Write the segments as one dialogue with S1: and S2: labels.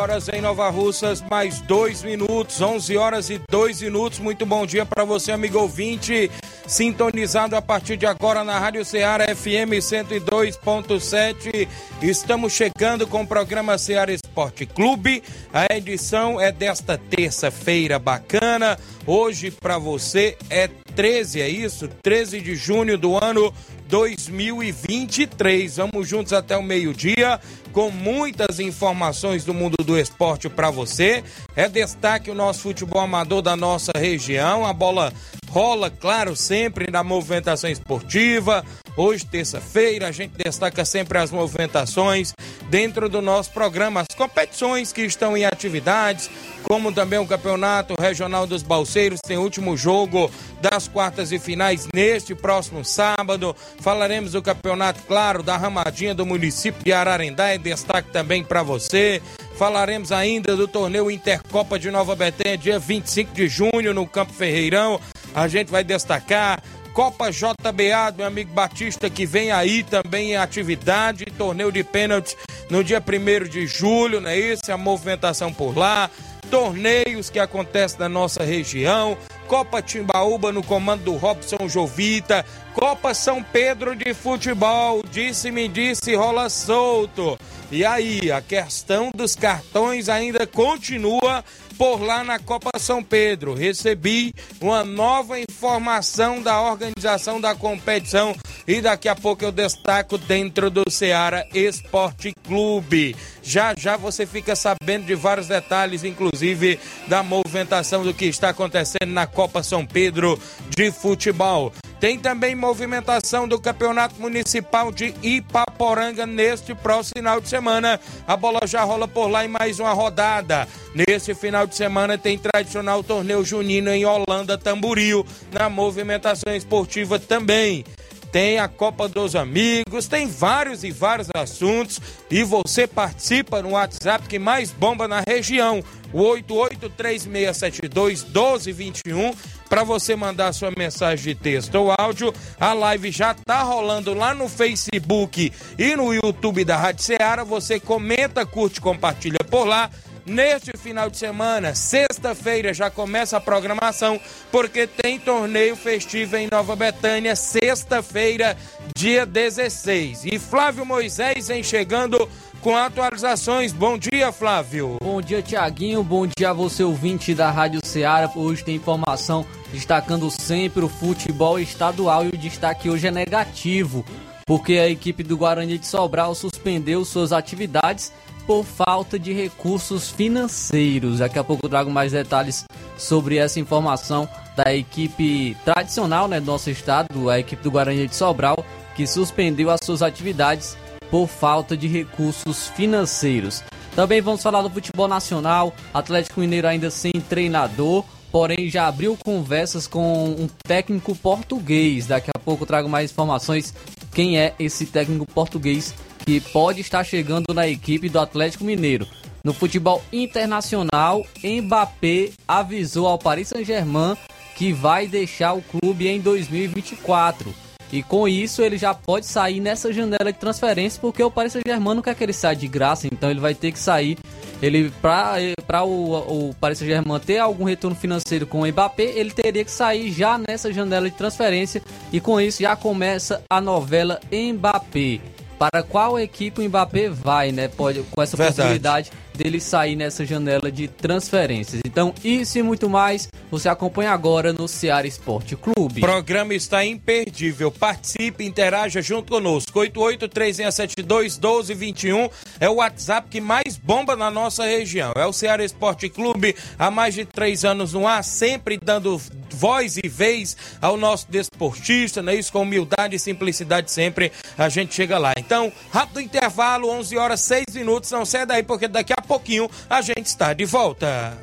S1: Horas em Nova Russas, mais dois minutos, 11 horas e dois minutos. Muito bom dia para você, amigo ouvinte, sintonizado a partir de agora na Rádio Ceará FM 102.7. Estamos chegando com o programa Ceará Esporte Clube. A edição é desta terça-feira bacana. Hoje para você é 13, é isso? 13 de junho do ano 2023. Vamos juntos até o meio-dia com muitas informações do mundo do esporte para você. É destaque o nosso futebol amador da nossa região. A bola rola, claro, sempre na movimentação esportiva. Hoje, terça-feira, a gente destaca sempre as movimentações dentro do nosso programa, as competições que estão em atividades, como também o Campeonato Regional dos Balseiros, tem último jogo das quartas e finais neste próximo sábado. Falaremos do Campeonato, claro, da Ramadinha do município de Ararendá, é destaque também para você. Falaremos ainda do torneio Intercopa de Nova Betânia, dia 25 de junho, no Campo Ferreirão. A gente vai destacar Copa JBA, meu amigo Batista, que vem aí também em atividade, torneio de pênaltis no dia 1 de julho, não é isso? A movimentação por lá, torneios que acontecem na nossa região, Copa Timbaúba no comando do Robson Jovita, Copa São Pedro de Futebol, disse-me disse, rola solto. E aí, a questão dos cartões ainda continua por lá na Copa São Pedro. Recebi uma nova informação da organização da competição e daqui a pouco eu destaco dentro do Ceará Esporte Clube. Já já você fica sabendo de vários detalhes, inclusive da movimentação do que está acontecendo na Copa São Pedro de futebol. Tem também movimentação do Campeonato Municipal de Ipaporanga neste próximo final de semana. A bola já rola por lá em mais uma rodada. Nesse final de semana tem tradicional torneio junino em Holanda, Tamboril, na movimentação esportiva também tem a Copa dos Amigos, tem vários e vários assuntos e você participa no WhatsApp que mais bomba na região, o 8836721221 para você mandar sua mensagem de texto ou áudio. A live já tá rolando lá no Facebook e no YouTube da Rádio Ceará. Você comenta, curte, compartilha por lá. Neste final de semana, sexta-feira, já começa a programação, porque tem torneio festivo em Nova Betânia, sexta-feira, dia 16. E Flávio Moisés vem chegando com atualizações. Bom dia, Flávio.
S2: Bom dia, Tiaguinho. Bom dia a você, ouvinte da Rádio Ceará. Hoje tem informação destacando sempre o futebol estadual e o destaque hoje é negativo, porque a equipe do Guarani de Sobral suspendeu suas atividades por falta de recursos financeiros. Daqui a pouco eu trago mais detalhes sobre essa informação da equipe tradicional né, do nosso estado, a equipe do Guarani de Sobral, que suspendeu as suas atividades por falta de recursos financeiros. Também vamos falar do futebol nacional, Atlético Mineiro ainda sem treinador, porém já abriu conversas com um técnico português. Daqui a pouco trago mais informações quem é esse técnico português que pode estar chegando na equipe do Atlético Mineiro. No futebol internacional, Mbappé avisou ao Paris Saint-Germain que vai deixar o clube em 2024. E com isso ele já pode sair nessa janela de transferência, porque o Paris Saint-Germain não quer que ele saia de graça, então ele vai ter que sair. Ele para o, o Paris Saint-Germain ter algum retorno financeiro com o Mbappé, ele teria que sair já nessa janela de transferência e com isso já começa a novela Mbappé. para qual equipe o Mbappé vai, né? Pode, com essa Verdade. possibilidade dele sair nessa janela de transferências. Então, isso e muito mais, você acompanha agora no Ceará Esporte Clube.
S1: O programa está imperdível. Participe, interaja junto conosco. 8836721221 é o WhatsApp que mais bomba na nossa região. É o Ceará Esporte Clube há mais de três anos no ar, sempre dando voz e vez ao nosso desportista, né? Isso com humildade e simplicidade sempre a gente chega lá. Então, rápido intervalo, 11 horas 6 minutos, não sai daí porque daqui a pouquinho a gente está de volta.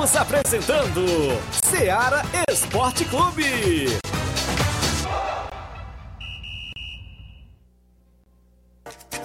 S3: Estamos apresentando Seara Esporte Clube.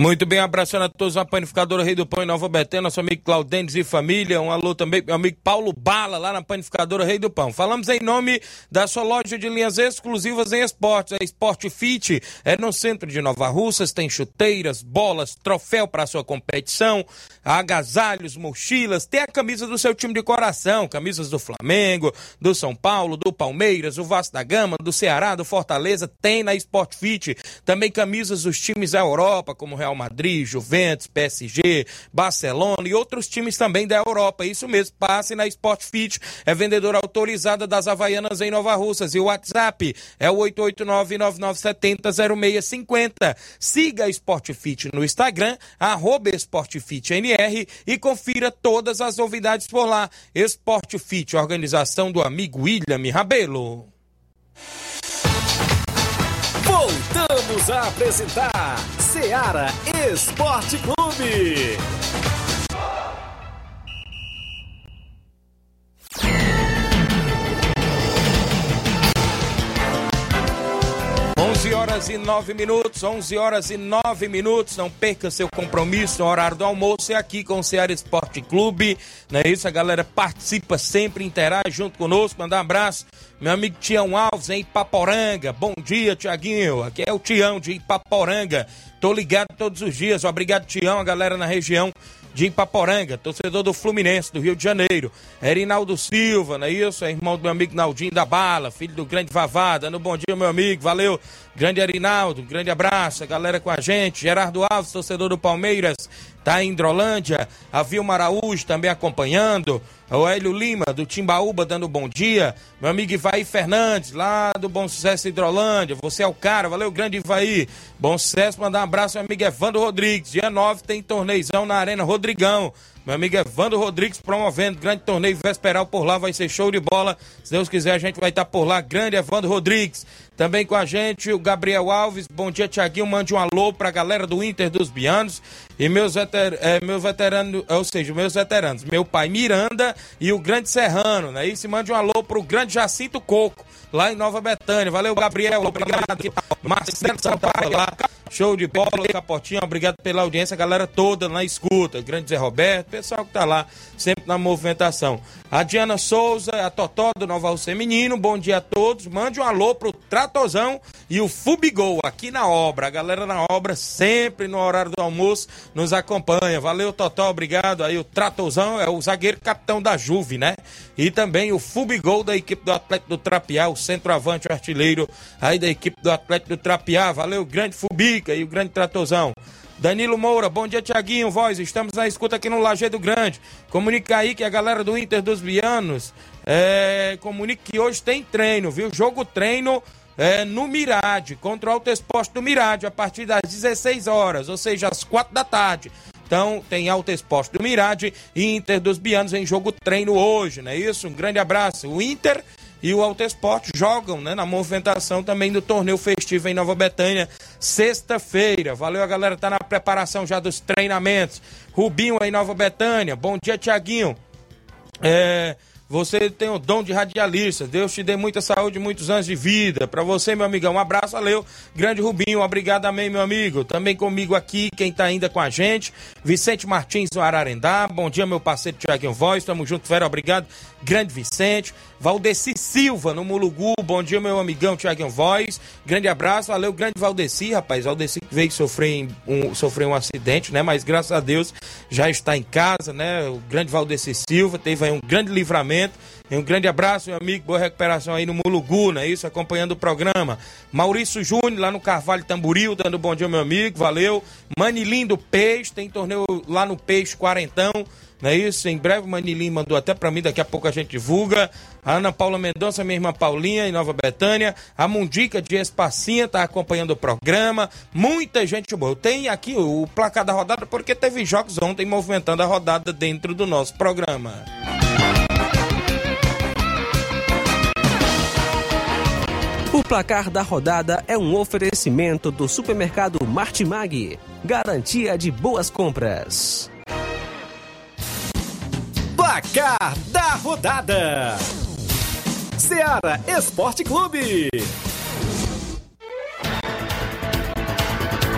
S1: Muito bem, abraçando a todos a panificadora Rei do Pão em Nova Betânia, nosso amigo Claudentes e família. Um alô também meu amigo Paulo Bala, lá na panificadora Rei do Pão. Falamos em nome da sua loja de linhas exclusivas em esportes. A Sport Fit é no centro de Nova Russas, tem chuteiras, bolas, troféu para sua competição, agasalhos, mochilas, tem a camisa do seu time de coração, camisas do Flamengo, do São Paulo, do Palmeiras, do Vasco da Gama, do Ceará, do Fortaleza, tem na Sport Fit. Também camisas dos times da Europa, como Real Madrid, Juventus, PSG, Barcelona e outros times também da Europa. Isso mesmo, passe na Sport Fit, é vendedora autorizada das Havaianas em Nova Russas. E o WhatsApp é o 889-9970-0650. Siga a Sport Fit no Instagram, arroba E confira todas as novidades por lá. Sport Fit, organização do amigo William Rabelo.
S3: Voltamos a apresentar Seara Esporte Clube.
S1: Horas e 9 minutos, 11 horas e 9 minutos. Não perca seu compromisso no horário do almoço. É aqui com o Ceará Esporte Clube. Não é isso? A galera participa sempre, interage junto conosco. Mandar um abraço. Meu amigo Tião Alves em Ipaporanga. Bom dia, Tiaguinho. Aqui é o Tião de Ipaporanga. Tô ligado todos os dias. Obrigado, Tião, a galera na região de Ipaporanga, torcedor do Fluminense, do Rio de Janeiro. Erinaldo Silva, não é isso? É irmão do meu amigo Naldinho da Bala, filho do grande Vavada. No bom dia, meu amigo. Valeu. Grande Erinaldo, grande abraço. Galera com a gente. Gerardo Alves, torcedor do Palmeiras, tá em Hidrolândia. A Vilma Araújo também acompanhando. O Hélio Lima, do Timbaúba, dando bom dia. Meu amigo Ivaí Fernandes, lá do Bom Sucesso Hidrolândia. Você é o cara, valeu, grande Ivaí. Bom sucesso, mandar um abraço meu amigo Evandro Rodrigues. Dia 9 tem torneizão na Arena Rodrigão. Meu amigo Evandro Rodrigues promovendo grande torneio vesperal por lá, vai ser show de bola. Se Deus quiser, a gente vai estar por lá. Grande Evandro Rodrigues. Também com a gente o Gabriel Alves. Bom dia, Tiaguinho. Mande um alô pra galera do Inter dos Bianos e meus, veter, é, meus veteranos, ou seja, meus veteranos, meu pai Miranda e o Grande Serrano, né? Isso, mande um alô pro Grande Jacinto Coco, lá em Nova Betânia. Valeu, Gabriel. Obrigado. Marcelo Sampaio lá. Show de bola, Capotinho. Obrigado pela audiência, galera toda na escuta. Grande Zé Roberto, pessoal que tá lá, sempre na movimentação. A Diana Souza, a Totó do Nova Menino, bom dia a todos. Mande um alô pro Tratozão e o Fubigol aqui na obra. A galera na obra, sempre no horário do almoço, nos acompanha. Valeu, Totó, obrigado. Aí o Tratozão é o zagueiro capitão da Juve, né? E também o Fubigol da equipe do Atlético do Trapiá, o centroavante o artilheiro aí da equipe do Atlético do Trapiá. Valeu, grande E o grande Tratozão. Danilo Moura, bom dia, Tiaguinho, voz, estamos na escuta aqui no Lajeado Grande. Comunica aí que a galera do Inter dos Bianos é, comunica que hoje tem treino, viu? Jogo treino é, no Mirade, contra o Alto Exposto do Mirade, a partir das 16 horas, ou seja, às 4 da tarde. Então tem Alto Esporte do Mirade e Inter dos Bianos em jogo treino hoje, não é isso? Um grande abraço. O Inter e o Alto Esporte jogam né, na movimentação também do torneio festivo em Nova Betânia, sexta-feira. Valeu, a galera tá na preparação já dos treinamentos. Rubinho aí Nova Betânia. Bom dia, Tiaguinho. É, você tem o dom de radialista. Deus te dê muita saúde, muitos anos de vida. Para você, meu amigão, um abraço, valeu. Grande Rubinho, obrigado amém, meu amigo. Também comigo aqui, quem tá ainda com a gente, Vicente Martins do Ararendá. Bom dia, meu parceiro Tiaguinho Voz. Tamo junto, fera, obrigado. Grande Vicente. Valdeci Silva, no Mulugu. Bom dia, meu amigão Tiaguinho Voz. Grande abraço, valeu. Grande Valdeci, rapaz. Valdeci veio sofrer um, sofrer um acidente, né? Mas graças a Deus já está em casa, né? O grande Valdeci Silva teve aí um grande livramento um grande abraço, meu amigo. Boa recuperação aí no Mulugu, não é isso? Acompanhando o programa. Maurício Júnior, lá no Carvalho Tamburil, dando bom dia, meu amigo. Valeu. Manilim do Peixe, tem torneio lá no Peixe Quarentão. Não é isso? Em breve Manilim mandou até para mim, daqui a pouco a gente divulga. A Ana Paula Mendonça, minha irmã Paulinha, em Nova Betânia. A Mundica de Espacinha tá acompanhando o programa. Muita gente boa. Tenho aqui o placar da rodada, porque teve jogos ontem movimentando a rodada dentro do nosso programa.
S4: O placar da rodada é um oferecimento do supermercado Martimag. Garantia de boas compras.
S3: Placar da rodada: Seara Esporte Clube.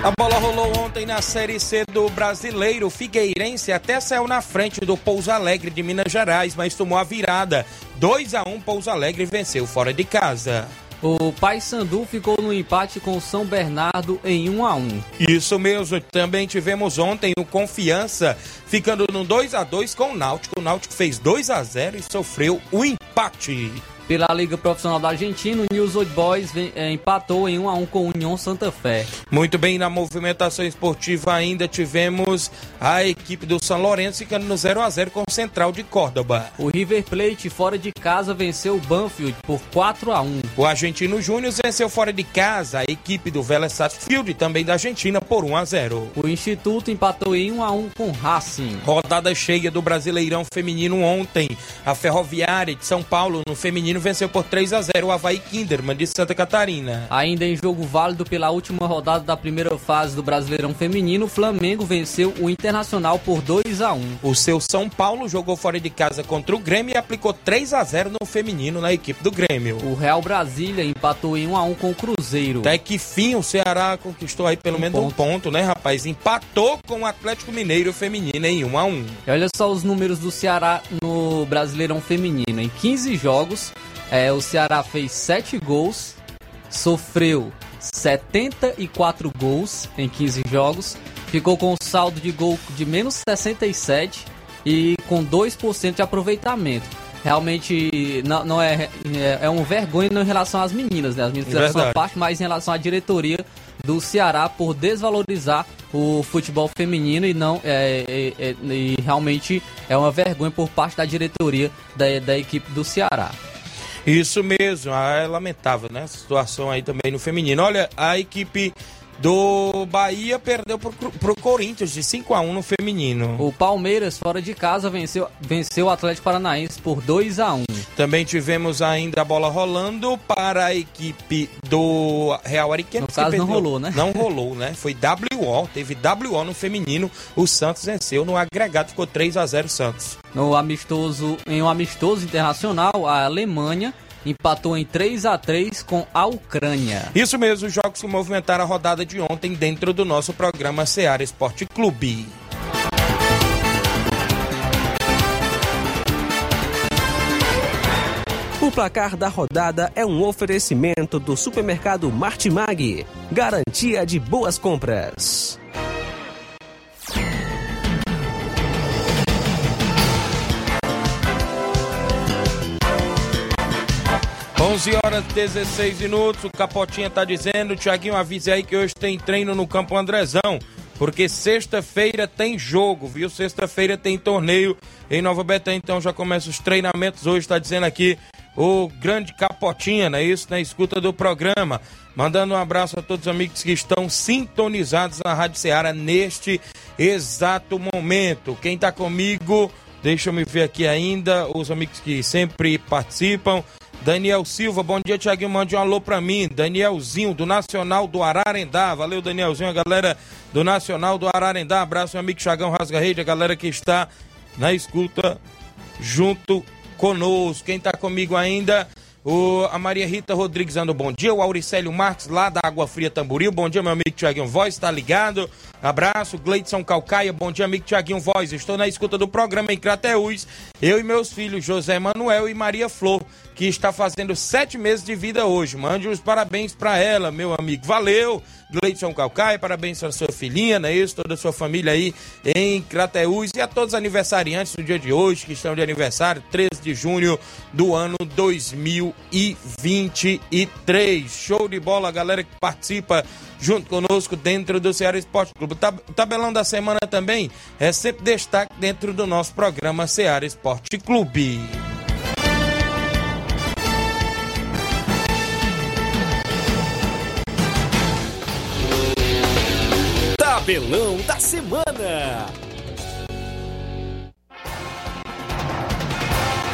S1: A bola rolou ontem na Série C do Brasileiro. Figueirense até saiu na frente do Pouso Alegre de Minas Gerais, mas tomou a virada. 2 a 1 Pouso Alegre venceu fora de casa.
S2: O Paysandu ficou no empate com o São Bernardo em 1 a 1.
S1: Isso mesmo, também tivemos ontem o Confiança ficando no 2 a 2 com o Náutico. O Náutico fez 2 a 0 e sofreu o empate.
S2: Pela Liga Profissional da Argentina, o News Old Boys é, empatou em 1 a 1 com o União Santa Fé.
S1: Muito bem, na movimentação esportiva ainda tivemos a equipe do São Lourenço ficando no 0 a 0 com o Central de Córdoba.
S2: O River Plate fora de casa venceu o Banfield por 4 a 1.
S1: O Argentino Júnior venceu fora de casa a equipe do Vélez Sarsfield também da Argentina por 1 a 0.
S2: O Instituto empatou em 1 a 1 com o Racing.
S1: Rodada cheia do Brasileirão Feminino ontem. A Ferroviária de São Paulo no feminino venceu por 3 a 0 o Havaí Kinderman de Santa Catarina.
S2: Ainda em jogo válido pela última rodada da primeira fase do Brasileirão Feminino, o Flamengo venceu o Internacional por 2 a 1.
S1: O seu São Paulo jogou fora de casa contra o Grêmio e aplicou 3 a 0 no feminino na equipe do Grêmio.
S2: O Real Brasília empatou em 1 a 1 com o Cruzeiro.
S1: Até que fim o Ceará conquistou aí pelo um menos ponto. um ponto, né, rapaz? Empatou com o Atlético Mineiro feminino em 1 a 1.
S2: E olha só os números do Ceará no Brasileirão Feminino. Em 15 jogos, é, o Ceará fez 7 gols, sofreu 74 gols em 15 jogos, ficou com um saldo de gol de menos 67 e com 2% de aproveitamento. Realmente não, não é, é, é um vergonha em relação às meninas, né? As meninas fizeram sua parte, mas em relação à diretoria do Ceará por desvalorizar o futebol feminino e não é, é, é, e realmente é uma vergonha por parte da diretoria da, da equipe do Ceará.
S1: Isso mesmo, ah, é lamentável, né? Situação aí também no feminino. Olha, a equipe do Bahia perdeu pro, pro Corinthians de 5 a 1 no feminino.
S2: O Palmeiras, fora de casa, venceu, venceu o Atlético Paranaense por 2 a 1
S1: Também tivemos ainda a bola rolando para a equipe do Real Ariquemes.
S2: No caso, perdeu, não rolou, né?
S1: Não rolou, né? Foi WO, teve WO no feminino. O Santos venceu no agregado, ficou 3 a 0 Santos.
S2: No amistoso, em um amistoso internacional, a Alemanha empatou em 3 a 3 com a Ucrânia.
S1: Isso mesmo, os jogos que movimentaram a rodada de ontem dentro do nosso programa Seara Esporte Clube.
S4: O placar da rodada é um oferecimento do supermercado Martimag. Garantia de boas compras.
S1: 11 horas 16 minutos, o Capotinha tá dizendo, Tiaguinho, avise aí que hoje tem treino no Campo Andrezão, porque sexta-feira tem jogo, viu? Sexta-feira tem torneio em Nova Betânia, então já começa os treinamentos hoje, tá dizendo aqui o grande Capotinha, não é isso? Na escuta do programa. Mandando um abraço a todos os amigos que estão sintonizados na Rádio Ceará neste exato momento. Quem está comigo, deixa eu me ver aqui ainda, os amigos que sempre participam. Daniel Silva, bom dia, Tiaguinho. Mande um alô pra mim. Danielzinho, do Nacional do Ararendá. Valeu, Danielzinho, a galera do Nacional do Ararendá. Abraço, meu amigo Chagão Rasga Rede, a galera que está na escuta junto conosco. Quem tá comigo ainda? O, a Maria Rita Rodrigues dando bom dia. O Auricélio Marques, lá da Água Fria Tamboril. Bom dia, meu amigo Tiaguinho Voz, tá ligado? Abraço. Gleidson Calcaia, bom dia, amigo Tiaguinho Voz. Estou na escuta do programa em Crateús. Eu e meus filhos, José Manuel e Maria Flor, que está fazendo sete meses de vida hoje. Mande os parabéns para ela, meu amigo. Valeu! Gleidson Calcaia, parabéns para sua filhinha, não é isso? Toda a sua família aí em Crateús e a todos os aniversariantes do dia de hoje, que estão de aniversário, 13 de junho do ano 2023. Show de bola, galera que participa junto conosco dentro do Ceará Esporte Clube. O tabelão da semana também é sempre destaque dentro do nosso programa Ceará Esporte Clube.
S3: Tabelão da Semana.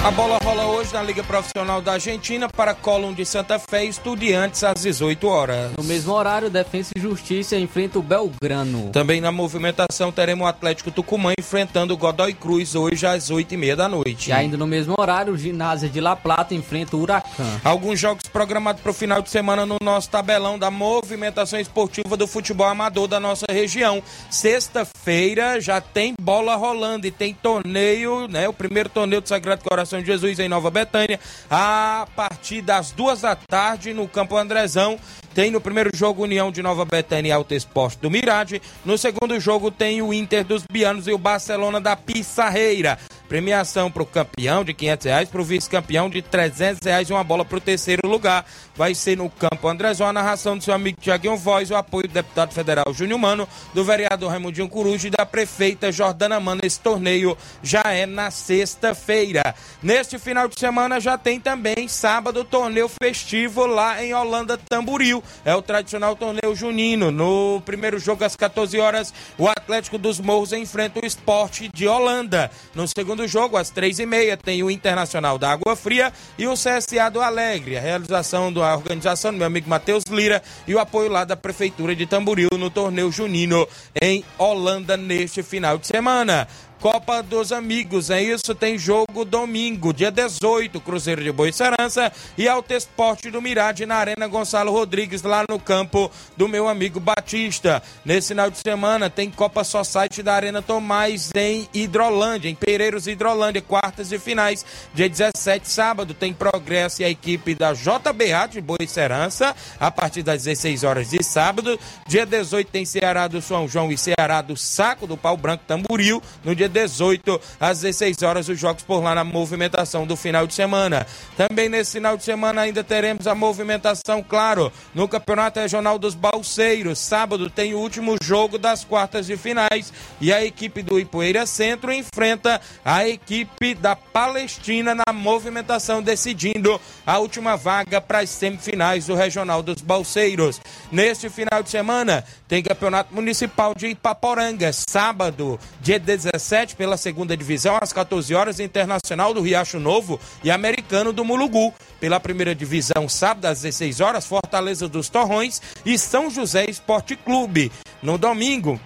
S1: A bola rola hoje na Liga Profissional da Argentina para Colón de Santa Fé e Estudiantes às 18 horas.
S2: No mesmo horário, Defensa e Justiça enfrenta o Belgrano.
S1: Também na movimentação teremos o Atlético Tucumã enfrentando o Godoy Cruz hoje às 8h30 da noite.
S2: E ainda no mesmo horário, o Ginásio de La Plata enfrenta o Huracan.
S1: Alguns jogos programados para o final de semana no nosso tabelão da movimentação esportiva do futebol amador da nossa região. Sexta-feira já tem bola rolando e tem torneio, né? O primeiro torneio do Sagrado Coração de Jesus em Nova Betânia, a partir das duas da tarde no Campo Andrezão. Tem no primeiro jogo União de Nova Betânia e Alto Esporte do Mirade. No segundo jogo tem o Inter dos Bianos e o Barcelona da Pissarreira. Premiação para o campeão de 500 reais, para o vice-campeão de 300 reais e uma bola para o terceiro lugar. Vai ser no Campo Andrezão, a narração do seu amigo Tiaguinho Voz, o apoio do deputado federal Júnior Mano, do vereador Raimundinho Coruja e da prefeita Jordana Mano. Esse torneio já é na sexta-feira. Neste final de semana já tem também sábado torneio festivo lá em Holanda Tamburil. É o tradicional torneio junino. No primeiro jogo às 14 horas, o Atlético dos Morros enfrenta o Esporte de Holanda. No segundo jogo, às três e meia, tem o Internacional da Água Fria e o CSA do Alegre. A realização da organização do meu amigo Matheus Lira e o apoio lá da Prefeitura de Tamburil no torneio junino em Holanda neste final de semana. Copa dos Amigos, é isso? Tem jogo domingo, dia 18, Cruzeiro de Boa Serança e Alto Esporte do Mirade na Arena Gonçalo Rodrigues, lá no campo do meu amigo Batista. Nesse final de semana tem Copa Society da Arena Tomás em Hidrolândia, em Pereiros Hidrolândia, quartas e finais. Dia 17, sábado, tem Progresso e a equipe da JBA de Boa Serança, a partir das 16 horas de sábado. Dia 18 tem Ceará do São João e Ceará do Saco do Pau Branco Tamburil. No dia 18 às 16 horas os jogos por lá na movimentação do final de semana. Também nesse final de semana ainda teremos a movimentação, claro, no Campeonato Regional dos Balseiros. Sábado tem o último jogo das quartas de finais e a equipe do Ipueira Centro enfrenta a equipe da Palestina na movimentação decidindo a última vaga para as semifinais do Regional dos Balseiros. Neste final de semana tem Campeonato Municipal de Ipaporanga, sábado, dia 17 pela segunda divisão, às 14 horas, Internacional do Riacho Novo e Americano do Mulugu. Pela primeira divisão, sábado, às 16 horas, Fortaleza dos Torrões e São José Esporte Clube. No domingo,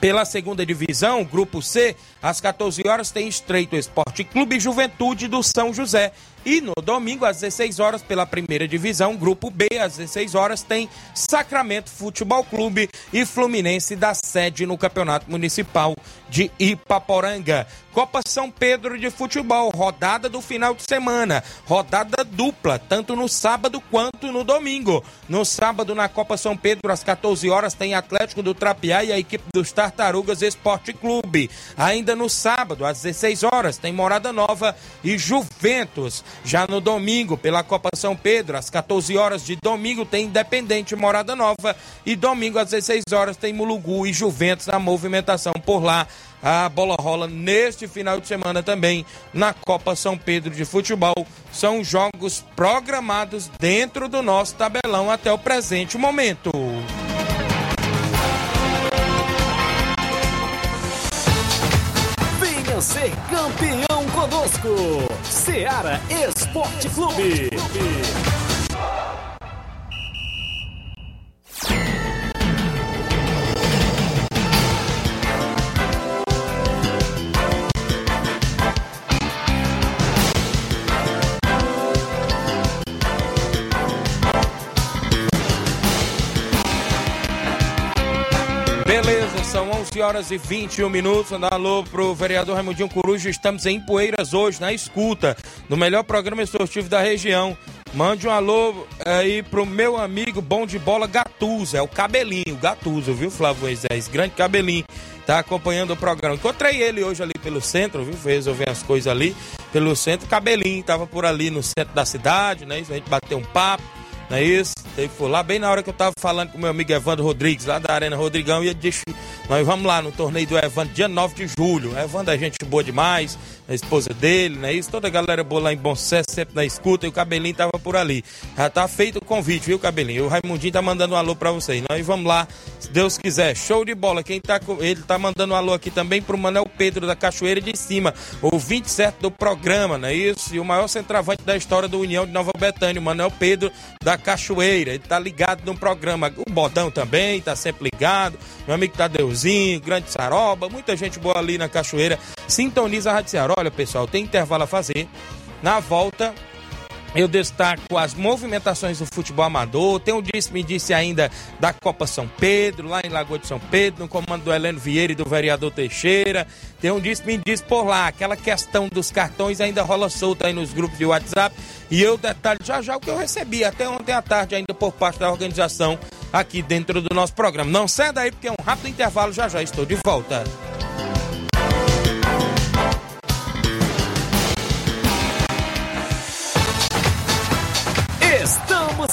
S1: pela segunda divisão, grupo C, às 14 horas, tem Estreito Esporte Clube Juventude do São José. E no domingo, às 16 horas, pela primeira divisão, grupo B, às 16 horas, tem Sacramento Futebol Clube e Fluminense da sede no Campeonato Municipal de Ipaporanga. Copa São Pedro de Futebol, rodada do final de semana, rodada dupla, tanto no sábado quanto no domingo. No sábado, na Copa São Pedro, às 14 horas, tem Atlético do Trapiá e a equipe dos Tartarugas Esporte Clube. Ainda no sábado, às 16 horas, tem Morada Nova e Juventus. Já no domingo, pela Copa São Pedro, às 14 horas de domingo, tem Independente Morada Nova. E domingo, às 16 horas, tem Mulugu e Juventus na movimentação por lá. A bola rola neste final de semana também na Copa São Pedro de Futebol. São jogos programados dentro do nosso tabelão até o presente momento.
S3: Conosco, Seara Esporte Clube.
S1: 11 horas e 21 minutos. Dá alô pro vereador Raimundinho Coruja. Estamos em Poeiras hoje, na escuta, no melhor programa esportivo da região. Mande um alô aí pro meu amigo bom de bola Gatuso, é o Cabelinho, Gatuso, viu, Flávio Moisés? Grande Cabelinho, tá acompanhando o programa. Encontrei ele hoje ali pelo centro, viu? Fez resolver as coisas ali pelo centro. Cabelinho tava por ali no centro da cidade, né? A gente bateu um papo, não é isso? Ele foi lá bem na hora que eu tava falando com meu amigo Evandro Rodrigues, lá da Arena Rodrigão, e ele disse: Nós vamos lá no torneio do Evandro, dia 9 de julho. O Evandro é gente boa demais, a esposa dele, né? Isso, toda a galera boa lá em Bom Sucesso, sempre na escuta, e o Cabelinho tava por ali. Já tá feito o convite, viu, Cabelinho? O Raimundinho tá mandando um alô pra vocês. Nós vamos lá, se Deus quiser. Show de bola. Quem tá com. Ele tá mandando um alô aqui também pro Manel Pedro da Cachoeira de Cima, ouvinte certo do programa, não é isso? E o maior centroavante da história do União de Nova Betânia, o Manel Pedro da Cachoeira. Ele tá ligado no programa. O Bodão também tá sempre ligado. Meu amigo Tadeuzinho, Grande Saroba, muita gente boa ali na Cachoeira. Sintoniza a Rádio Ceará. Olha, pessoal, tem intervalo a fazer. Na volta, eu destaco as movimentações do futebol amador. Tem um disse, me disse ainda da Copa São Pedro, lá em Lagoa de São Pedro, no comando do Heleno Vieira e do vereador Teixeira. Tem um disse, me disse por lá. Aquela questão dos cartões ainda rola solta aí nos grupos de WhatsApp. E eu detalho já já o que eu recebi até ontem à tarde, ainda por parte da organização aqui dentro do nosso programa. Não saia daí, porque é um rápido intervalo. Já já estou de volta.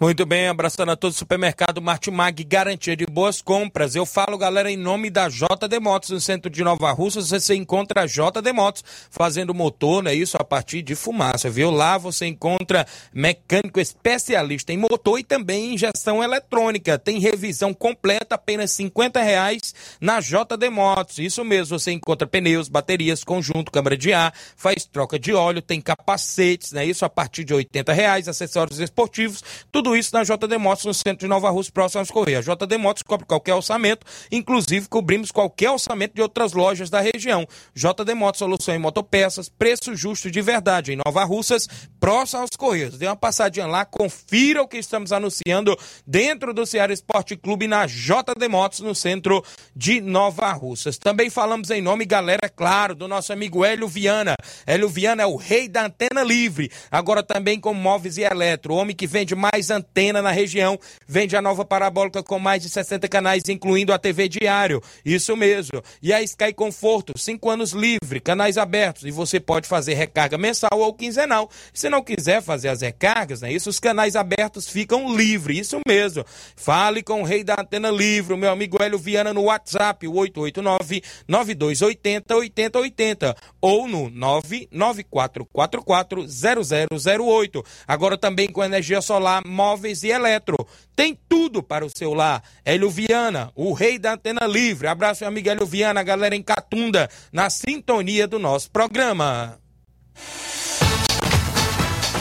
S1: Muito bem, abraçando a todo o supermercado Martimag, garantia de boas compras. Eu falo, galera, em nome da JD Motos, no centro de Nova Rússia, você encontra a JD Motos fazendo motor, não é isso? A partir de fumaça, viu? Lá você encontra mecânico especialista em motor e também injeção eletrônica. Tem revisão completa, apenas 50 reais na JD Motos. Isso mesmo, você encontra pneus, baterias, conjunto, câmara de ar, faz troca de óleo, tem capacetes, não é isso? A partir de 80 reais, acessórios esportivos, tudo isso na JD Motos, no centro de Nova Rússia, próximo aos Correios. A JD Motos cobre qualquer orçamento, inclusive cobrimos qualquer orçamento de outras lojas da região. JD Motos, solução em motopeças, preço justo de verdade, em Nova Russas, próximo aos Correios. Dê uma passadinha lá, confira o que estamos anunciando dentro do Ceará Esporte Clube na JD Motos, no centro de Nova Russas. Também falamos em nome, galera, é claro, do nosso amigo Hélio Viana. Hélio Viana é o rei da antena livre, agora também com móveis e eletro, o homem que vende mais antena na região. Vende a nova parabólica com mais de 60 canais, incluindo a TV Diário. Isso mesmo. E a Sky Conforto, 5 anos livre, canais abertos. E você pode fazer recarga mensal ou quinzenal. Se não quiser fazer as recargas, né? Isso, os canais abertos ficam livres. Isso mesmo. Fale com o rei da antena livre, meu amigo Hélio Viana, no WhatsApp, o 889-9280-8080. Ou no 994440008. Agora também com energia solar, móveis e eletro. Tem tudo para o seu lar. Hélio Viana, o rei da antena livre. Abraço, meu amigo Hélio Viana, galera em Catunda, na sintonia do nosso programa.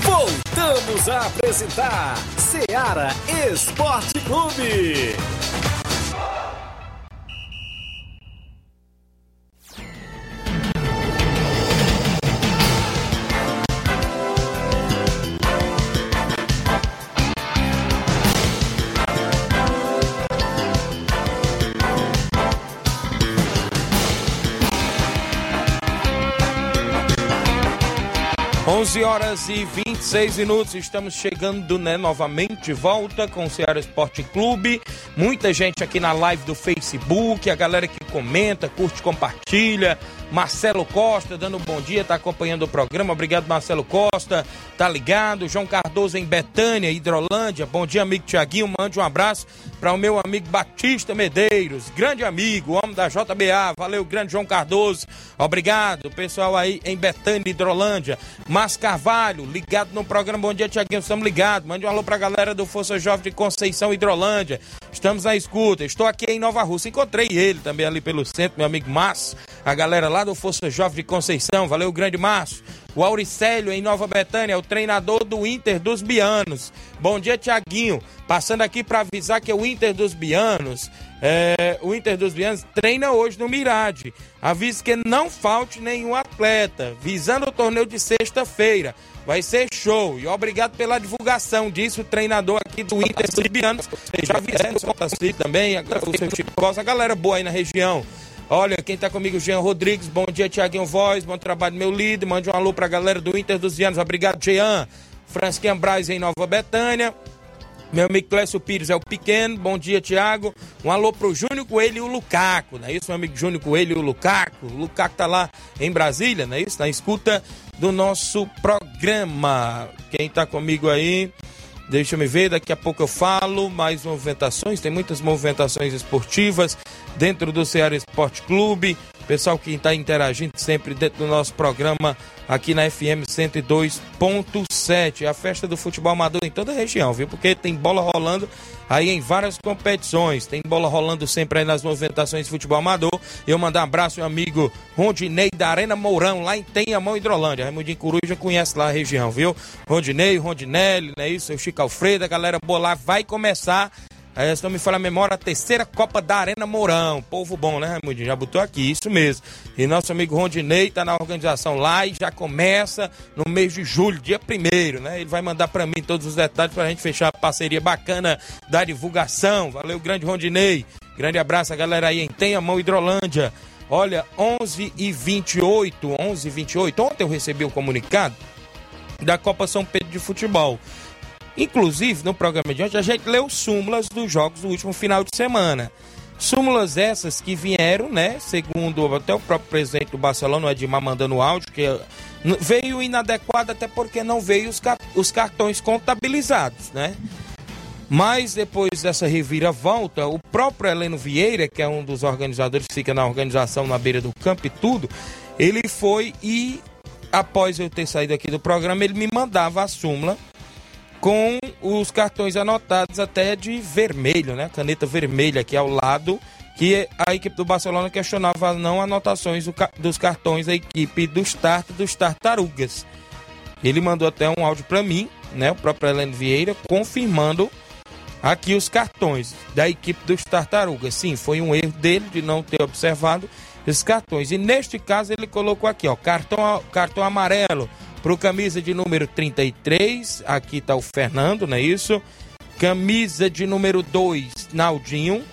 S3: Voltamos a apresentar Seara Esporte Clube.
S1: 11 horas e 26 minutos, estamos chegando, né, novamente, volta com o Ceará Esporte Clube. Muita gente aqui na live do Facebook, a galera que comenta, curte, compartilha. Marcelo Costa dando um bom dia, tá acompanhando o programa. Obrigado, Marcelo Costa, tá ligado. João Cardoso em Betânia, Hidrolândia. Bom dia, amigo Tiaguinho. Mande um abraço para o meu amigo Batista Medeiros, grande amigo, homem da JBA. Valeu, grande João Cardoso. Obrigado, pessoal aí em Betânia, Hidrolândia. Mas Carvalho, ligado no programa Bom Dia, Tiaguinho. Estamos ligados. Mande um alô pra galera do Força Jovem de Conceição, Hidrolândia. Estamos na escuta. Estou aqui em Nova Rússia. Encontrei ele também ali pelo centro, meu amigo Márcio. A galera lá do Força Jovem de Conceição. Valeu, grande Márcio. O Auricélio em Nova Betânia, é o treinador do Inter dos Bianos. Bom dia, Tiaguinho. Passando aqui para avisar que o Inter dos Bianos, é, o Inter dos Bianos treina hoje no Mirade. Avisa que não falte nenhum atleta, visando o torneio de sexta-feira. Vai ser show. E obrigado pela divulgação disso, treinador aqui do Inter dos Bianos. Já o Contaci também, o seu a galera boa aí na região. Olha, quem tá comigo, Jean Rodrigues. Bom dia, Tiaguinho Voz. Bom trabalho, meu líder. Mande um alô pra galera do Inter dos Vianos. Obrigado, Jean. Fransquinha Braz em Nova Betânia. Meu amigo Clécio Pires é o pequeno. Bom dia, Tiago. Um alô pro Júnior Coelho e o Lucaco, não é isso, meu amigo Júnior Coelho e o Lucaco? O Lucaco tá lá em Brasília, não é isso? Na escuta do nosso programa. Quem tá comigo aí? Deixa eu me ver, daqui a pouco eu falo. Mais movimentações, tem muitas movimentações esportivas dentro do Ceará Esporte Clube. Pessoal que está interagindo sempre dentro do nosso programa aqui na FM 102.7. A festa do futebol amador em toda a região, viu? Porque tem bola rolando aí em várias competições. Tem bola rolando sempre aí nas movimentações de futebol amador. Eu mandar um abraço ao amigo Rondinei da Arena Mourão, lá em Tenhamão, Hidrolândia. Raimundinho Coruja conhece lá a região, viu? Rondinei, Rondinelli, né? Isso, o Chico Alfredo, a galera boa lá vai começar Aí estão me falando a memória, a terceira Copa da Arena Mourão. Povo bom, né, Raimundinho? Já botou aqui, isso mesmo. E nosso amigo Rondinei tá na organização lá e já começa no mês de julho, dia primeiro, né? Ele vai mandar para mim todos os detalhes pra gente fechar a parceria bacana da divulgação. Valeu, grande Rondinei. Grande abraço a galera aí em Tenha Mão Hidrolândia. Olha, 11 e 28, 11 e 28. Ontem eu recebi o um comunicado da Copa São Pedro de Futebol. Inclusive, no programa de ontem, a gente leu súmulas dos jogos do último final de semana. Súmulas essas que vieram, né? Segundo até o próprio presidente do Barcelona, o Edmar, mandando áudio, que veio inadequado até porque não veio os, os cartões contabilizados, né? Mas depois dessa reviravolta, o próprio Heleno Vieira, que é um dos organizadores fica na organização na beira do campo e tudo, ele foi e, após eu ter saído aqui do programa, ele me mandava a súmula com os cartões anotados até de vermelho, né? Caneta vermelha aqui ao lado, que a equipe do Barcelona questionava não anotações dos cartões da equipe dos, tart, dos Tartarugas. Ele mandou até um áudio para mim, né? O próprio Heleno Vieira, confirmando aqui os cartões da equipe dos Tartarugas. Sim, foi um erro dele de não ter observado esses cartões. E neste caso ele colocou aqui, ó, cartão, cartão amarelo Pro camisa de número 33, aqui tá o Fernando, não é isso? Camisa de número 2, Naldinho,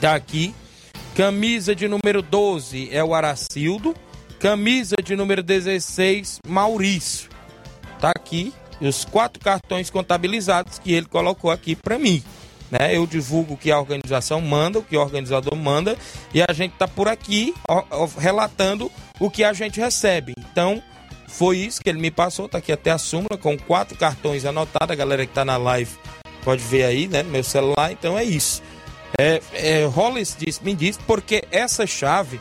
S1: tá aqui. Camisa de número 12 é o Aracildo. Camisa de número 16, Maurício. Tá aqui os quatro cartões contabilizados que ele colocou aqui para mim. Né? Eu divulgo o que a organização manda, o que o organizador manda, e a gente tá por aqui ó, ó, relatando o que a gente recebe. Então, foi isso que ele me passou, tá aqui até a súmula, com quatro cartões anotados. A galera que tá na live pode ver aí, né, meu celular. Então é isso. É, é, Hollis me disse, porque essa chave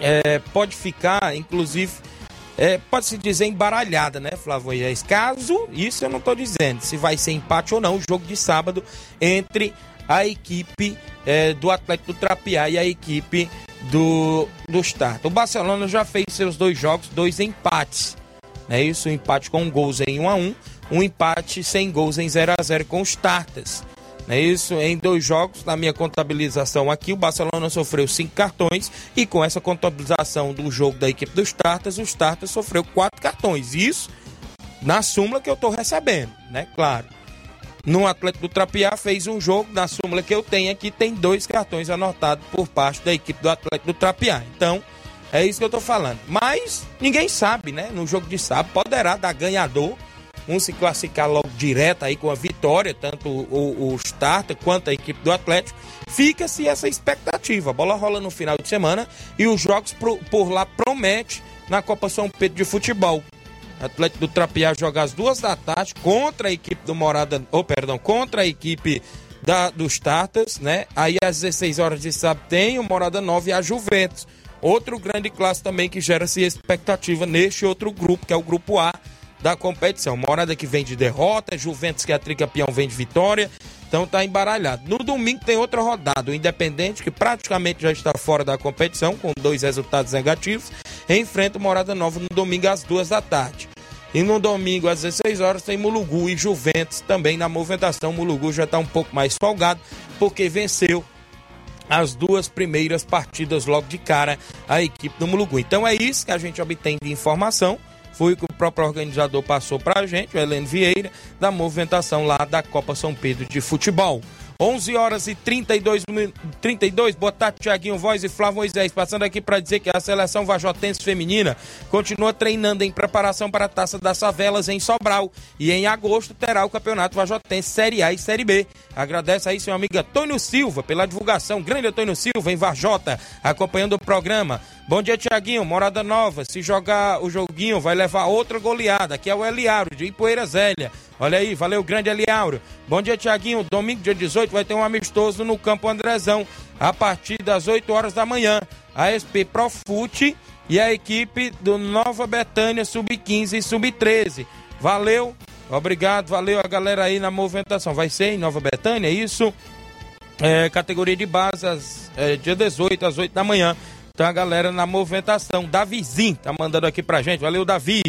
S1: é, pode ficar, inclusive, é, pode-se dizer embaralhada, né, Flávio Caso, isso eu não estou dizendo, se vai ser empate ou não, o jogo de sábado entre a equipe é, do Atlético do Trapiá e a equipe do, do Start. O Barcelona já fez seus dois jogos, dois empates. É isso, um empate com gols em 1 a 1 um empate sem gols em 0 a 0 com os Tartas. É isso, em dois jogos, na minha contabilização aqui, o Barcelona sofreu cinco cartões e com essa contabilização do jogo da equipe dos Tartas, os Tartas sofreu quatro cartões. Isso na súmula que eu estou recebendo, né? Claro. No Atlético do Trapiá fez um jogo, na súmula que eu tenho aqui, tem dois cartões anotados por parte da equipe do Atlético do Trapiá. Então, é isso que eu estou falando. Mas ninguém sabe, né? No jogo de sábado poderá dar ganhador um se classificar logo direto aí com a vitória, tanto o, o Starter quanto a equipe do Atlético. Fica-se essa expectativa. A bola rola no final de semana e os jogos por, por lá promete na Copa São Pedro de Futebol. Atlético do Trapiá joga às duas da tarde contra a equipe do Morada, ou oh, perdão, contra a equipe da, dos Tartas, né? Aí às 16 horas de sábado tem o Morada 9 e a Juventus. Outro grande clássico também que gera-se expectativa neste outro grupo, que é o grupo A da competição. Morada que vem de derrota, Juventus que é tricampeão vem de vitória. Então tá embaralhado. No domingo tem outra rodada, o Independente, que praticamente já está fora da competição, com dois resultados negativos, enfrenta o Morada Nova no domingo às duas da tarde. E no domingo às 16 horas tem Mulugu e Juventus também na movimentação. Mulugu já está um pouco mais folgado porque venceu as duas primeiras partidas logo de cara a equipe do Mulugu. Então é isso que a gente obtém de informação. Foi o que o próprio organizador passou para a gente, o Helene Vieira, da movimentação lá da Copa São Pedro de Futebol. 11 horas e 32 32. Boa tarde, Tiaguinho Voz e Flávio Moisés. Passando aqui para dizer que a seleção vajotense feminina continua treinando em preparação para a Taça das Favelas em Sobral. E em agosto terá o Campeonato Vajotense Série A e Série B. Agradece aí seu amigo Antônio Silva pela divulgação. Grande Antônio Silva em Vajota, acompanhando o programa. Bom dia, Tiaguinho. Morada Nova. Se jogar o joguinho, vai levar outra goleada. Aqui é o Eliauro, de Ipoeira Zélia. Olha aí, valeu, grande Eliauro. Bom dia, Tiaguinho. Domingo, dia 18, vai ter um amistoso no Campo Andrezão, a partir das 8 horas da manhã. A SP Profute e a equipe do Nova Betânia, Sub-15 e Sub-13. Valeu, obrigado, valeu a galera aí na movimentação. Vai ser em Nova Betânia, é isso? É, categoria de base, é, dia 18, às 8 da manhã. Então a galera na movimentação. Davizinho tá mandando aqui pra gente. Valeu, Davi.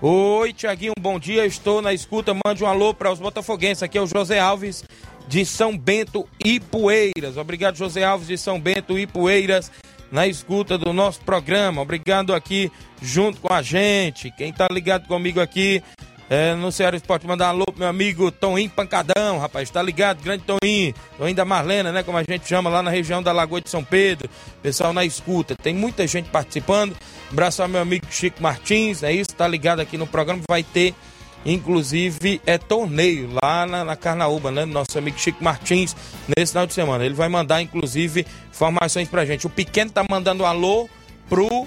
S1: Oi, Tiaguinho, bom dia. Estou na escuta. Mande um alô para os botafoguenses. Aqui é o José Alves de São Bento e Poeiras. Obrigado, José Alves de São Bento e Poeiras, na escuta do nosso programa. Obrigado aqui junto com a gente. Quem tá ligado comigo aqui é, no Ceará Esporte, mandar um alô pro meu amigo Toninho Pancadão, rapaz, tá ligado? Grande Toninho, Toninho da Marlena, né? Como a gente chama lá na região da Lagoa de São Pedro. Pessoal na escuta, tem muita gente participando. Abraço ao meu amigo Chico Martins, é isso? Tá ligado aqui no programa, vai ter inclusive é torneio lá na, na Carnaúba, né? Nosso amigo Chico Martins, nesse final de semana. Ele vai mandar, inclusive, informações pra gente. O pequeno tá mandando um alô pro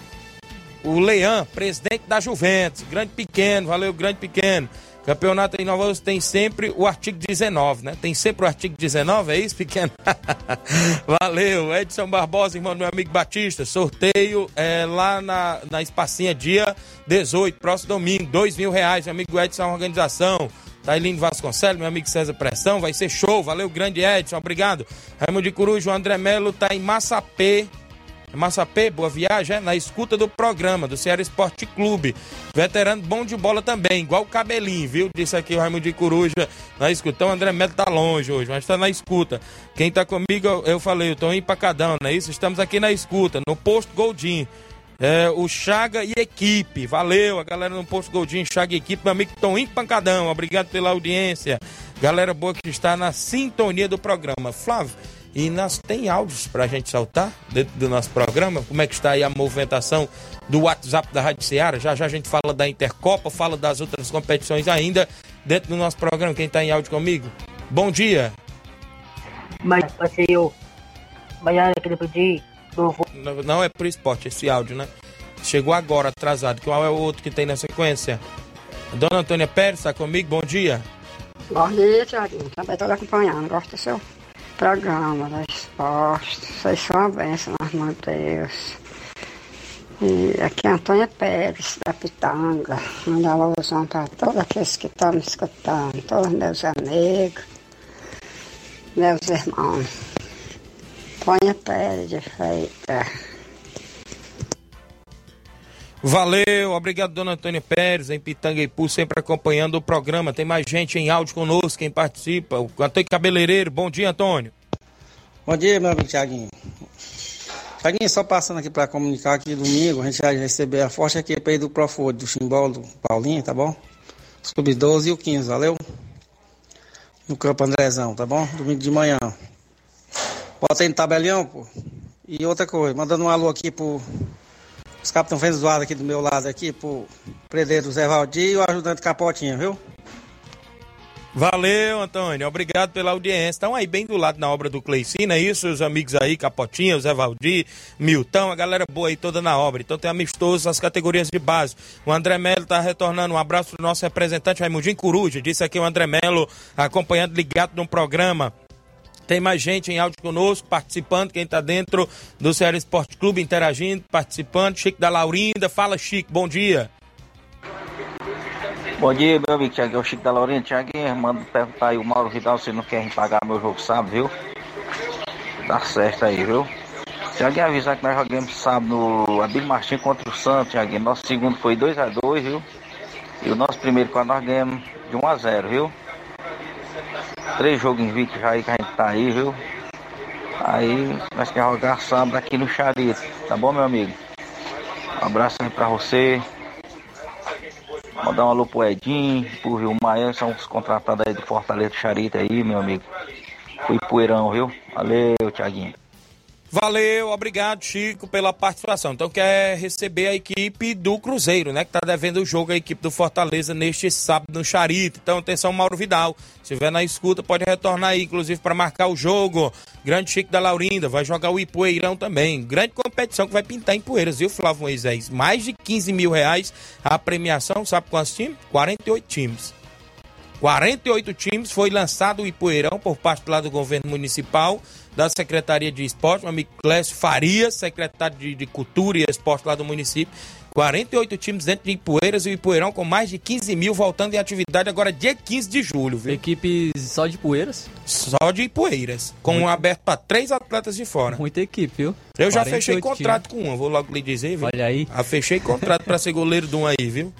S1: o Leão, presidente da Juventus, grande pequeno, valeu, grande pequeno. Campeonato em Nova tem sempre o artigo 19, né? Tem sempre o artigo 19, é isso, pequeno? Valeu, Edson Barbosa, irmão do meu amigo Batista. Sorteio é, lá na, na Espacinha, dia 18, próximo domingo, dois mil reais. Meu amigo Edson, organização. Tailino Vasconcelos, meu amigo César Pressão, vai ser show. Valeu, grande Edson, obrigado. Raimundo de Coruja, o André Melo tá em Massapê, Massapê, boa viagem, é? na escuta do programa do Ceará Esporte Clube. Veterano bom de bola também, igual o cabelinho, viu? Disse aqui o Raimundo de Coruja na escuta. Então o André Melo tá longe hoje, mas tá na escuta. Quem tá comigo, eu falei, eu tô em Pacadão, não é isso? Estamos aqui na escuta, no posto Goldin. É, o Chaga e equipe, valeu a galera no Posto Goldinho, Chaga e equipe, meu amigo Tom Pancadão, obrigado pela audiência, galera boa que está na sintonia do programa. Flávio, e nós tem áudios para a gente soltar dentro do nosso programa. Como é que está aí a movimentação do WhatsApp da Rádio Ceará? Já já a gente fala da Intercopa, fala das outras competições ainda dentro do nosso programa. Quem está em áudio comigo? Bom dia.
S5: Mas passeio. Mas aquele pedir.
S1: Não, não é por esporte esse áudio, né? Chegou agora, atrasado. Qual é o outro que tem na sequência? Dona Antônia Pérez está comigo? Bom dia.
S6: Bom dia, Tiaguinho. Também estou acompanhando. Gosto do seu programa da esporte. Vocês são uma bênção mãos de Deus. E aqui é Antônia Pérez, da Pitanga. Manda alusão para todos aqueles que estão me escutando, todos meus amigos, meus irmãos. Antônia Pérez de Feita.
S1: Valeu, obrigado, dona Antônia Pérez, em Pitangueipu, sempre acompanhando o programa. Tem mais gente em áudio conosco, quem participa. O Antônio Cabeleireiro, bom dia, Antônio.
S7: Bom dia, meu amigo Tiaguinho. Tiaguinho, só passando aqui para comunicar que domingo a gente vai receber a forte equipe aí do Profod, do Chimbol, do Paulinho, tá bom? Sub-12 e o 15, valeu? No Campo Andrezão, tá bom? Domingo de manhã. Bota aí no tabelião, pô. E outra coisa, mandando um alô aqui pro os vendo zoado aqui do meu lado aqui, pro predeiro Zé Valdir e o ajudante Capotinha, viu?
S1: Valeu, Antônio. Obrigado pela audiência. Estão aí bem do lado na obra do Cleicina, é isso? Os amigos aí, Capotinha, Zé Valdir, Milton, a galera boa aí toda na obra. Então tem amistosos as categorias de base. O André Melo tá retornando. Um abraço pro nosso representante Raimundo Coruja. Disse aqui o André Melo, acompanhando ligado no programa. Tem mais gente em áudio conosco, participando, quem está dentro do Ceará Esporte Clube, interagindo, participando. Chico da Laurinda, fala Chico, bom dia.
S8: Bom dia, meu amigo Tiaguinho, é o Chico da Laurinda. Tiaguinho, manda perguntar aí o Mauro Vidal se não quer pagar meu jogo sábado, viu? Tá certo aí, viu? Tiaguinho, avisar que nós jogamos sábado no Abílio Martins contra o Santos, Tiaguinho. Nosso segundo foi 2x2, viu? E o nosso primeiro, quando nós ganhamos de 1x0, viu? Três jogos invictos já aí que a gente tá aí, viu? Aí nós queremos jogar sábado aqui no Charito, tá bom, meu amigo? Um abraço aí pra você. Mandar um alô pro Edinho, pro Rio Maia, são os contratados aí do Fortaleza Charito aí, meu amigo. Fui poeirão, viu? Valeu, Thiaguinho.
S1: Valeu, obrigado, Chico, pela participação. Então quer receber a equipe do Cruzeiro, né? Que tá devendo o jogo a equipe do Fortaleza neste sábado no Charito. Então, atenção, Mauro Vidal. Se estiver na escuta, pode retornar aí, inclusive, para marcar o jogo. Grande Chico da Laurinda, vai jogar o Ipueirão também. Grande competição que vai pintar em Poeiras, viu, Flávio Moisés? Mais de 15 mil reais a premiação, sabe quantos times? 48 times. 48 times, foi lançado o Ipueirão por parte lá do governo municipal da Secretaria de Esporte, o amigo Clécio Farias, secretário de, de, Cultura e Esporte lá do município. 48 times dentro de Ipueiras e o Ipueirão com mais de 15 mil voltando em atividade agora dia 15 de julho, viu?
S2: Equipe só de Ipueiras?
S1: Só de Ipueiras, com Muito... um aberto para três atletas de fora.
S2: Muita equipe, viu?
S1: Eu já fechei contrato times. com um, vou logo lhe dizer, viu?
S2: Olha aí.
S1: Já fechei contrato para ser goleiro de um aí, viu?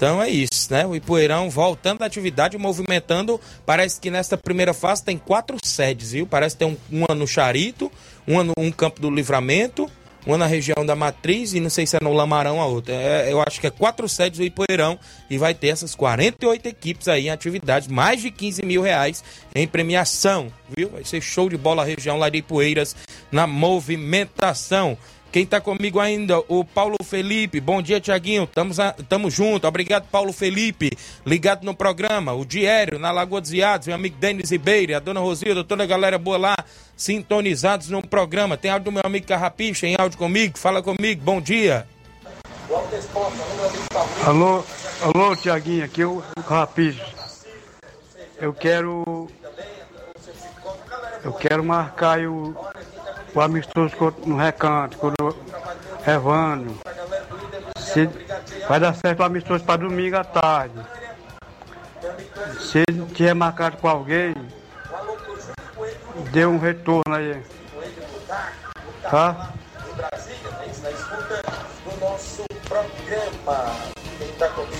S1: Então é isso, né? O Ipueirão voltando à atividade, movimentando. Parece que nesta primeira fase tem quatro sedes, viu? Parece que tem um, uma no Charito, uma no um Campo do Livramento, uma na região da Matriz e não sei se é no Lamarão a outra. É, eu acho que é quatro sedes do Ipueirão e vai ter essas 48 equipes aí em atividade, mais de 15 mil reais em premiação, viu? Vai ser show de bola a região lá de Ipueiras na movimentação. Quem está comigo ainda, o Paulo Felipe. Bom dia, Tiaguinho. Tamo, tamo junto. Obrigado, Paulo Felipe. Ligado no programa. O Diério, na Lagoa dos Iados. Meu amigo Denis Ribeiro, a dona Rosilda, toda a galera boa lá, sintonizados no programa. Tem áudio do meu amigo Carrapicha em áudio comigo. Fala comigo. Bom dia.
S9: Alô, alô, Tiaguinho. Aqui é o Carrapicha. Eu quero. Eu quero marcar o o amistoso no recanto, quando Evandro. Se, vai dar certo o amistoso para domingo à tarde. Se tiver marcado com alguém, dê um retorno aí. Tá?
S1: Quem tá comigo aí?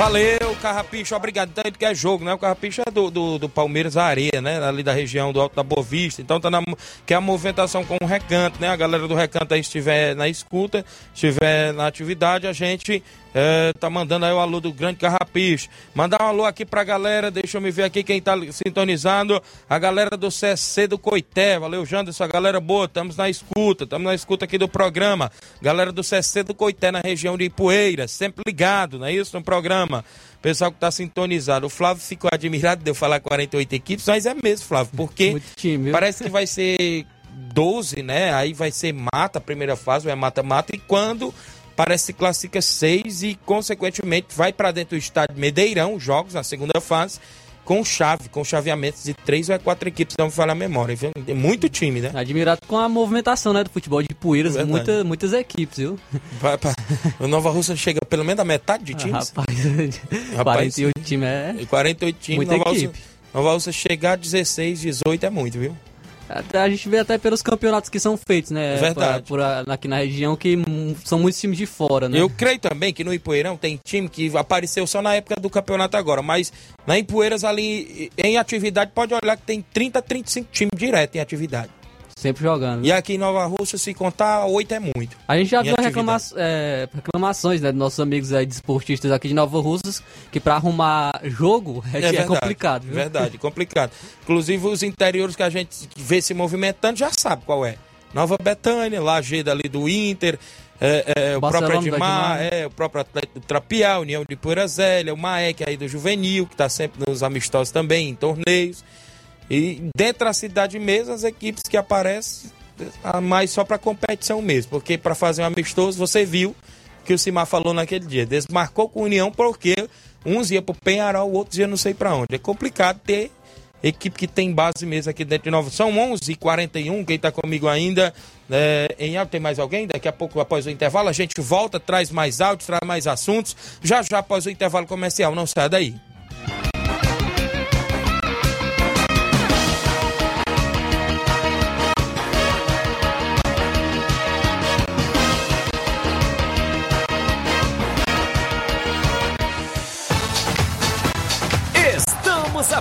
S1: Valeu, Carrapicho, obrigado. Então, que é jogo, né? O Carrapicho é do, do, do, Palmeiras Areia, né? Ali da região do Alto da Boa Vista. Então, tá na, que é a movimentação com o recanto, né? A galera do recanto aí estiver na escuta, estiver na atividade, a gente é, tá mandando aí o alô do grande Carrapicho. Mandar um alô aqui pra galera, deixa eu me ver aqui quem tá sintonizando. A galera do CC do Coité. Valeu, Janderson, a galera boa. Estamos na escuta, estamos na escuta aqui do programa. Galera do CC do Coité, na região de Ipueira, sempre ligado, não é isso? No programa. Pessoal que está sintonizado. O Flávio ficou admirado de eu falar 48 equipes, mas é mesmo, Flávio, porque time, parece que vai ser 12, né? Aí vai ser mata, a primeira fase vai mata-mata, e quando parece que classifica seis e, consequentemente, vai para dentro do estádio Medeirão, jogos na segunda fase, com chave, com chaveamentos de três ou quatro equipes, não me falha a memória, viu? Tem muito time, né?
S2: Admirado com a movimentação né, do futebol de Poeiras, muita, muitas equipes, viu?
S1: O Nova Rússia chega pelo menos a metade de times.
S2: Ah, rapaz, 48 times é.
S1: 48 times,
S2: muita
S1: Nova
S2: equipe.
S1: Nova Rússia chegar a 16, 18 é muito, viu?
S2: A gente vê até pelos campeonatos que são feitos, né?
S1: Verdade.
S2: Por, por, aqui na região, que são muitos times de fora, né?
S1: Eu creio também que no Ipueirão tem time que apareceu só na época do campeonato agora, mas na Ipueiras ali em atividade pode olhar que tem 30, 35 times direto em atividade.
S2: Sempre jogando.
S1: E aqui em Nova Rússia, se contar, oito é muito.
S2: A gente já viu reclama é, reclamações né, dos nossos amigos aí, desportistas aqui de Nova Russas, que pra arrumar jogo é, é
S1: verdade,
S2: complicado. Viu?
S1: Verdade, complicado. Inclusive os interiores que a gente vê se movimentando já sabe qual é. Nova Betânia, Lageda ali do Inter, é, é, o
S2: Barcelona
S1: próprio Edmar,
S2: Edmar.
S1: é, o próprio Atlético do Trapiá, União de Poeira Zélia, o Maek aí do Juvenil, que está sempre nos amistosos também, em torneios. E dentro da cidade mesmo, as equipes que aparecem, mais só para competição mesmo, porque para fazer um amistoso, você viu que o Simar falou naquele dia, desmarcou com a União porque uns iam pro Penharol, outros iam não sei para onde. É complicado ter equipe que tem base mesmo aqui dentro de Nova. São 11h41, quem tá comigo ainda é, em áudio, tem mais alguém? Daqui a pouco, após o intervalo, a gente volta, traz mais áudios, traz mais assuntos, já já após o intervalo comercial, não sai daí.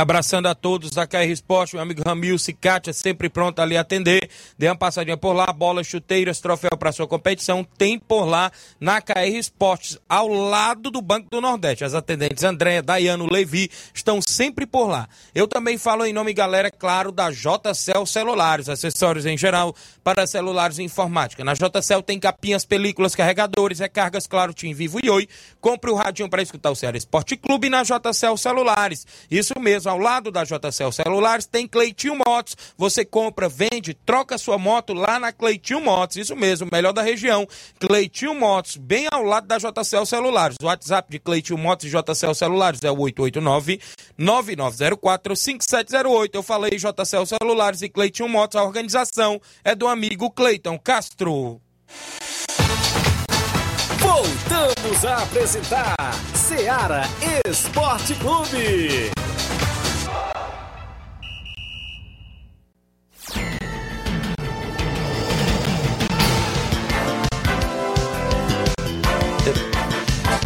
S1: Abraçando a todos da KR Esporte, meu amigo Ramil Cicatia, sempre pronto ali atender. Dê uma passadinha por lá, bolas, chuteiras, troféu para sua competição. Tem por lá na KR Esportes, ao lado do Banco do Nordeste. As atendentes Andréia, Daiano, Levi estão sempre por lá. Eu também falo em nome, galera, é claro, da JCL Celulares, acessórios em geral para celulares e informática. Na JCL tem capinhas, películas, carregadores, recargas, claro, Tim Vivo e Oi. Compre o radinho para escutar o Ceará Esporte Clube na JCL Celulares. Isso mesmo, ao lado da JCL Celulares tem Cleitinho Motos. Você compra, vende, troca sua moto lá na Cleitinho Motos. Isso mesmo, melhor da região. Cleitinho Motos, bem ao lado da JCL Celulares. O WhatsApp de Cleitinho Motos e JCL Celulares é o 889-9904-5708. Eu falei JCL Celulares e Cleitinho Motos. A organização é do amigo Cleiton Castro.
S3: Voltamos a apresentar Seara Esporte Clube.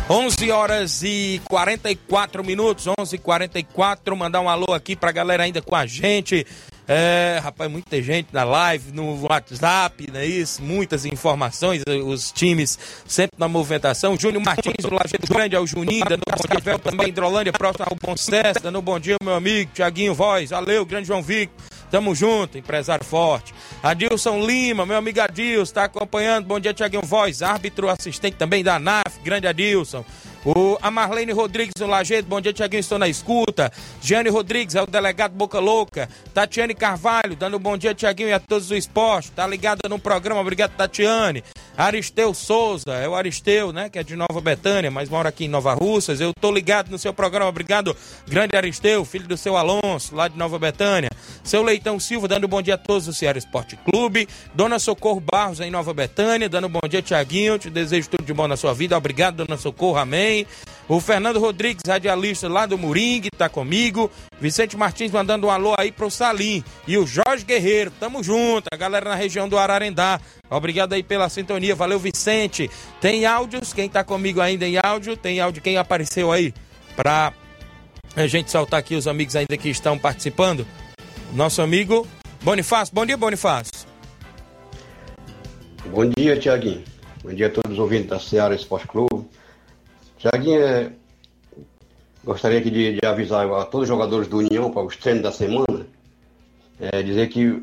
S1: Onze horas e 44 minutos, 11 e 44 Mandar um alô aqui pra galera ainda com a gente. É, rapaz, muita gente na live, no WhatsApp, não é isso? Muitas informações, os times sempre na movimentação. Júnior Martins, do Lajeado Grande, ao Juninho, dando bom dia, também Hidrolândia, próximo ao Bom dando bom dia, meu amigo, Tiaguinho Voz, valeu, grande João Victor. Tamo junto, empresário forte. Adilson Lima, meu amigo Adilson, tá acompanhando. Bom dia, Tiaguinho Voz, árbitro assistente também da NAF, grande Adilson. O, a Marlene Rodrigues do Lajeado, bom dia, Tiaguinho, estou na escuta. Giane Rodrigues, é o delegado Boca Louca. Tatiane Carvalho, dando bom dia, Tiaguinho, e a todos do esporte. Tá ligada no programa, obrigado, Tatiane. Aristeu Souza, é o Aristeu, né, que é de Nova Betânia, mas mora aqui em Nova Russas. Eu tô ligado no seu programa, obrigado, grande Aristeu, filho do seu Alonso, lá de Nova Betânia. Seu Leitão Silva, dando bom dia a todos do Ceará Esporte Clube. Dona Socorro Barros, em Nova Betânia, dando bom dia, Tiaguinho. Te desejo tudo de bom na sua vida. Obrigado, Dona Socorro, amém. O Fernando Rodrigues, radialista lá do Moringue, tá comigo. Vicente Martins mandando um alô aí pro Salim. E o Jorge Guerreiro, tamo junto. A galera na região do Ararendá. Obrigado aí pela sintonia. Valeu, Vicente. Tem áudios? Quem tá comigo ainda em áudio? Tem áudio? Quem apareceu aí? Pra a gente saltar aqui os amigos ainda que estão participando. Nosso amigo Bonifácio. Bom dia, Bonifácio.
S10: Bom dia, Tiaguinho. Bom dia a todos os ouvintes da Seara Esporte Clube. Tiaguinho, gostaria aqui de, de, avisar a todos os jogadores do União para os treinos da semana, é, dizer que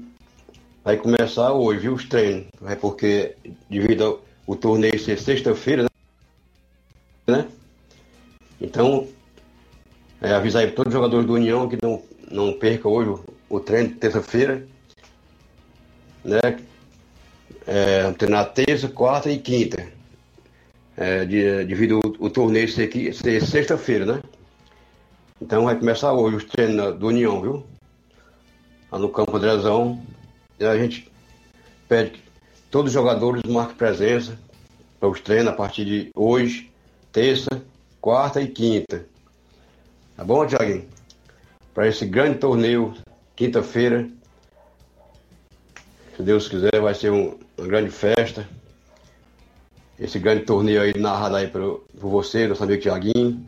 S10: vai começar hoje, viu, os treinos. É porque, devido ao o torneio ser sexta-feira, né? Então, é, avisar aí todos os jogadores do União que não, não perca hoje o, o treino de terça-feira, né? É, treinar terça, quarta e quinta. É, de, devido o, torneio ser, ser sexta-feira, né? Então vai começar hoje os treinos do União, viu? Lá no campo Andrezão. E a gente pede que todos os jogadores marquem presença para os treinos a partir de hoje, terça, quarta e quinta. Tá bom, Tiaguinho? Para esse grande torneio, quinta-feira. Se Deus quiser, vai ser um- uma grande festa. Esse grande torneio aí narrado aí por, por você, nosso amigo Tiaguinho.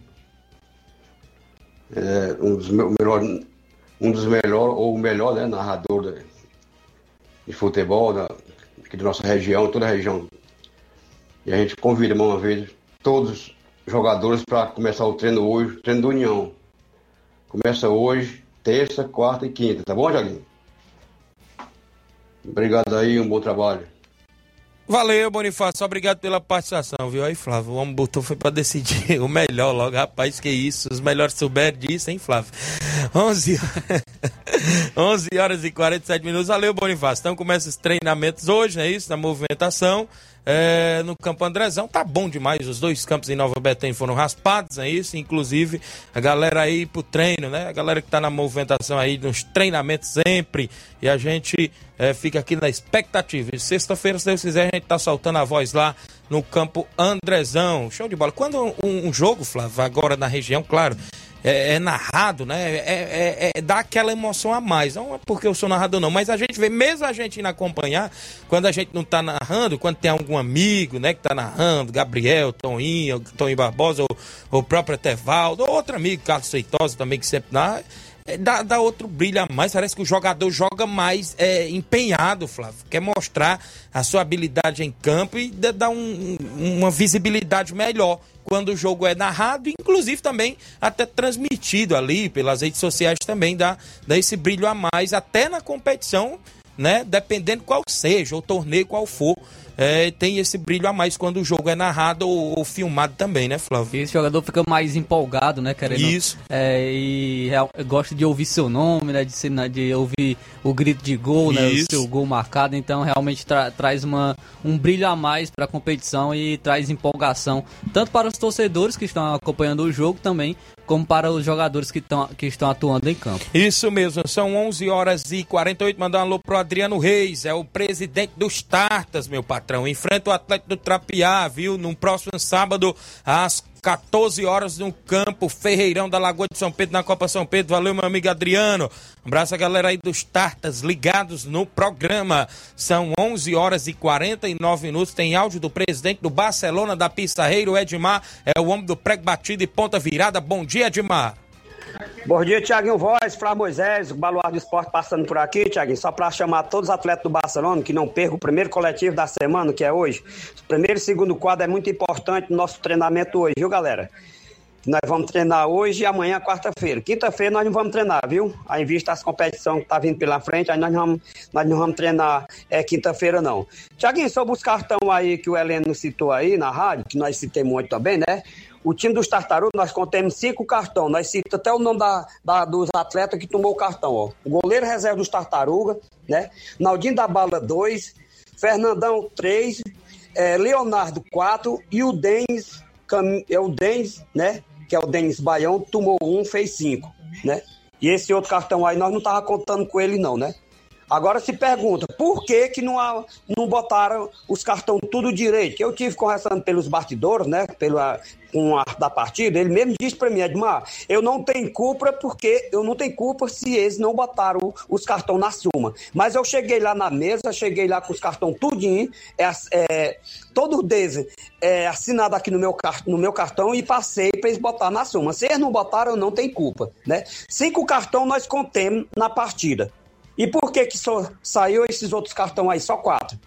S10: É, um dos me- melhor, um dos melhor ou o melhor, né, narrador de, de futebol da, aqui da nossa região, toda a região. E a gente convida uma vez todos os jogadores para começar o treino hoje, treino do União. Começa hoje, terça, quarta e quinta, tá bom, Jaguinho? Obrigado aí, um bom trabalho.
S1: Valeu, Bonifácio. Obrigado pela participação, viu? Aí, Flávio, o homem botou foi pra decidir o melhor logo. Rapaz, que isso. Os melhores souberam disso, hein, Flávio? 11, 11 horas e 47 minutos. Valeu, Bonifácio. Então começa os treinamentos hoje, não é isso? Na movimentação. É, no Campo Andrezão, tá bom demais. Os dois campos em Nova Betânia foram raspados, é isso. Inclusive, a galera aí pro treino, né? A galera que tá na movimentação aí, nos treinamentos sempre. E a gente é, fica aqui na expectativa. Sexta-feira, se Deus quiser, a gente tá soltando a voz lá no Campo Andrezão. Show de bola. Quando um, um jogo, Flávio, agora na região, claro, é, é narrado, né? É, é, é- dá aquela emoção a mais. Não é porque eu sou narrador, não, mas a gente vê, mesmo a gente indo acompanhar, quando a gente não tá narrando, quando tem algum amigo, né, que tá narrando, Gabriel, Toninho, Toninho Barbosa, ou o próprio Etevaldo, ou outro amigo, Carlos Feitosa também, que sempre narra. É, Dá, dá outro brilho a mais, parece que o jogador joga mais é, empenhado, Flávio. Quer mostrar a sua habilidade em campo e dá- um- uma visibilidade melhor quando o jogo é narrado, inclusive também até transmitido ali pelas redes sociais também dá, dá esse brilho a mais, até na competição, né? Dependendo qual seja, o torneio qual for, é, tem esse brilho a mais quando o jogo é narrado ou, ou filmado também, né, Flávio?
S2: Esse jogador fica mais empolgado, né, querendo.
S1: Isso.
S2: É, e real- gosta de ouvir seu nome, né, de, né, de ouvir o grito de gol, né, o
S1: Isso.
S2: seu gol marcado. Então, realmente tra- traz uma, um brilho a mais para a competição e traz empolgação tanto para os torcedores que estão acompanhando o jogo também, como para os jogadores que, tão, que estão atuando em campo.
S1: Isso mesmo, são 11 horas e 48. Mandar um alô pro Adriano Reis, é o presidente dos Tartas, meu patrão. Enfrenta o Atlético do Trapiá, viu? No próximo sábado, às 14 horas, no campo Ferreirão da Lagoa de São Pedro, na Copa São Pedro. Valeu, meu amigo Adriano. Um abraço a galera aí dos Tartas ligados no programa. São 11 horas e 49 minutos. Tem áudio do presidente do Barcelona da Pissarreiro, Edmar. É o homem do prego batido e ponta virada. Bom dia, Edmar.
S11: Bom dia, Tiaguinho Voz, Flávio Moisés, o Baluar do Esporte passando por aqui, Tiaguinho, só para chamar todos os atletas do Barcelona que não percam o primeiro coletivo da semana, que é hoje. O primeiro e segundo quadro é muito importante no nosso treinamento hoje, viu, galera? Nós vamos treinar hoje e amanhã, quarta-feira. Quinta-feira nós não vamos treinar, viu? Aí, em vista das competições que tá vindo pela frente, aí nós não vamos, nós não vamos treinar é, quinta-feira, não. Tiaguinho, sobre os cartão aí que o Heleno citou aí na rádio, que nós citamos muito também, né? O time dos Tartarugas, nós contemos cinco cartões. Nós citamos até o nome da, da- dos atletas que tomou o cartão, ó. O goleiro reserva dos Tartarugas, né? Naldinho da Bala, dois. Fernandão, três. é, Leonardo, quatro. E o Denis, é o Denis, né? Que é o Denis Baião, tomou um, fez cinco, né? E esse outro cartão aí, nós não tava contando com ele, não, né? Agora se pergunta, por que que não, há- não botaram os cartões tudo direito? Eu tive conversando pelos bastidores, né, pela, com a da partida, ele mesmo disse pra mim, Edmar, eu não tenho culpa porque eu não tenho culpa se eles não botaram os cartões na suma. Mas eu cheguei lá na mesa, cheguei lá com os cartões tudinho, é, é, todos deles é, assinado aqui no meu, no meu cartão e passei para eles botar na suma. Se eles não botaram, não tenho culpa, né? Cinco cartões nós contemos na partida. E por que que só saiu esses outros cartões aí, só quatro?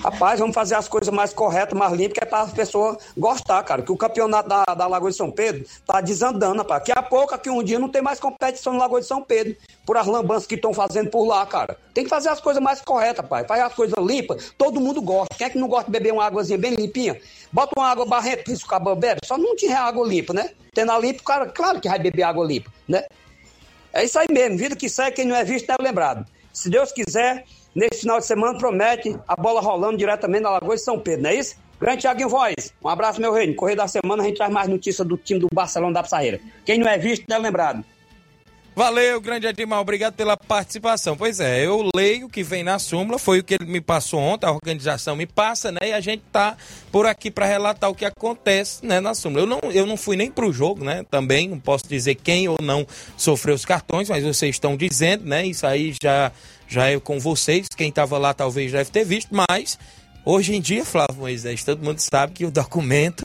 S11: Rapaz, vamos fazer as coisas mais corretas, mais limpas, que é para as pessoas gostar, cara. Que o campeonato da, da Lagoa de São Pedro tá desandando, rapaz. Daqui a pouco, aqui um dia, não tem mais competição no Lagoa de São Pedro. Por as lambanças que estão fazendo por lá, cara. Tem que fazer as coisas mais corretas, rapaz. Faz as coisas limpas, todo mundo gosta. Quem é que não gosta de beber uma águazinha bem limpinha? Bota uma água barrenta, isso o cabo bebe. Só não tinha água limpa, né? Tendo a limpa, o cara, claro que vai beber água limpa, né? É isso aí mesmo. Vida que segue, quem não é visto não é lembrado. Se Deus quiser, nesse final de semana promete a bola rolando diretamente na Lagoa de São Pedro, não é isso? Grande Thiaguinho Voz, um abraço, meu reino. Correio da semana a gente traz mais notícias do time do Barcelona da Pissarreira. Quem não é visto não é lembrado.
S1: Valeu, grande Edmar, obrigado pela participação. Pois é, eu leio o que vem na súmula, foi o que ele me passou ontem, a organização me passa, né? E a gente tá por aqui para relatar o que acontece, né, na súmula. Eu não, eu não fui nem pro jogo, né? Também não posso dizer quem ou não sofreu os cartões, mas vocês estão dizendo, né? Isso aí já já é com vocês, quem tava lá talvez deve ter visto, mas hoje em dia, Flávio Moisés, todo mundo sabe que o documento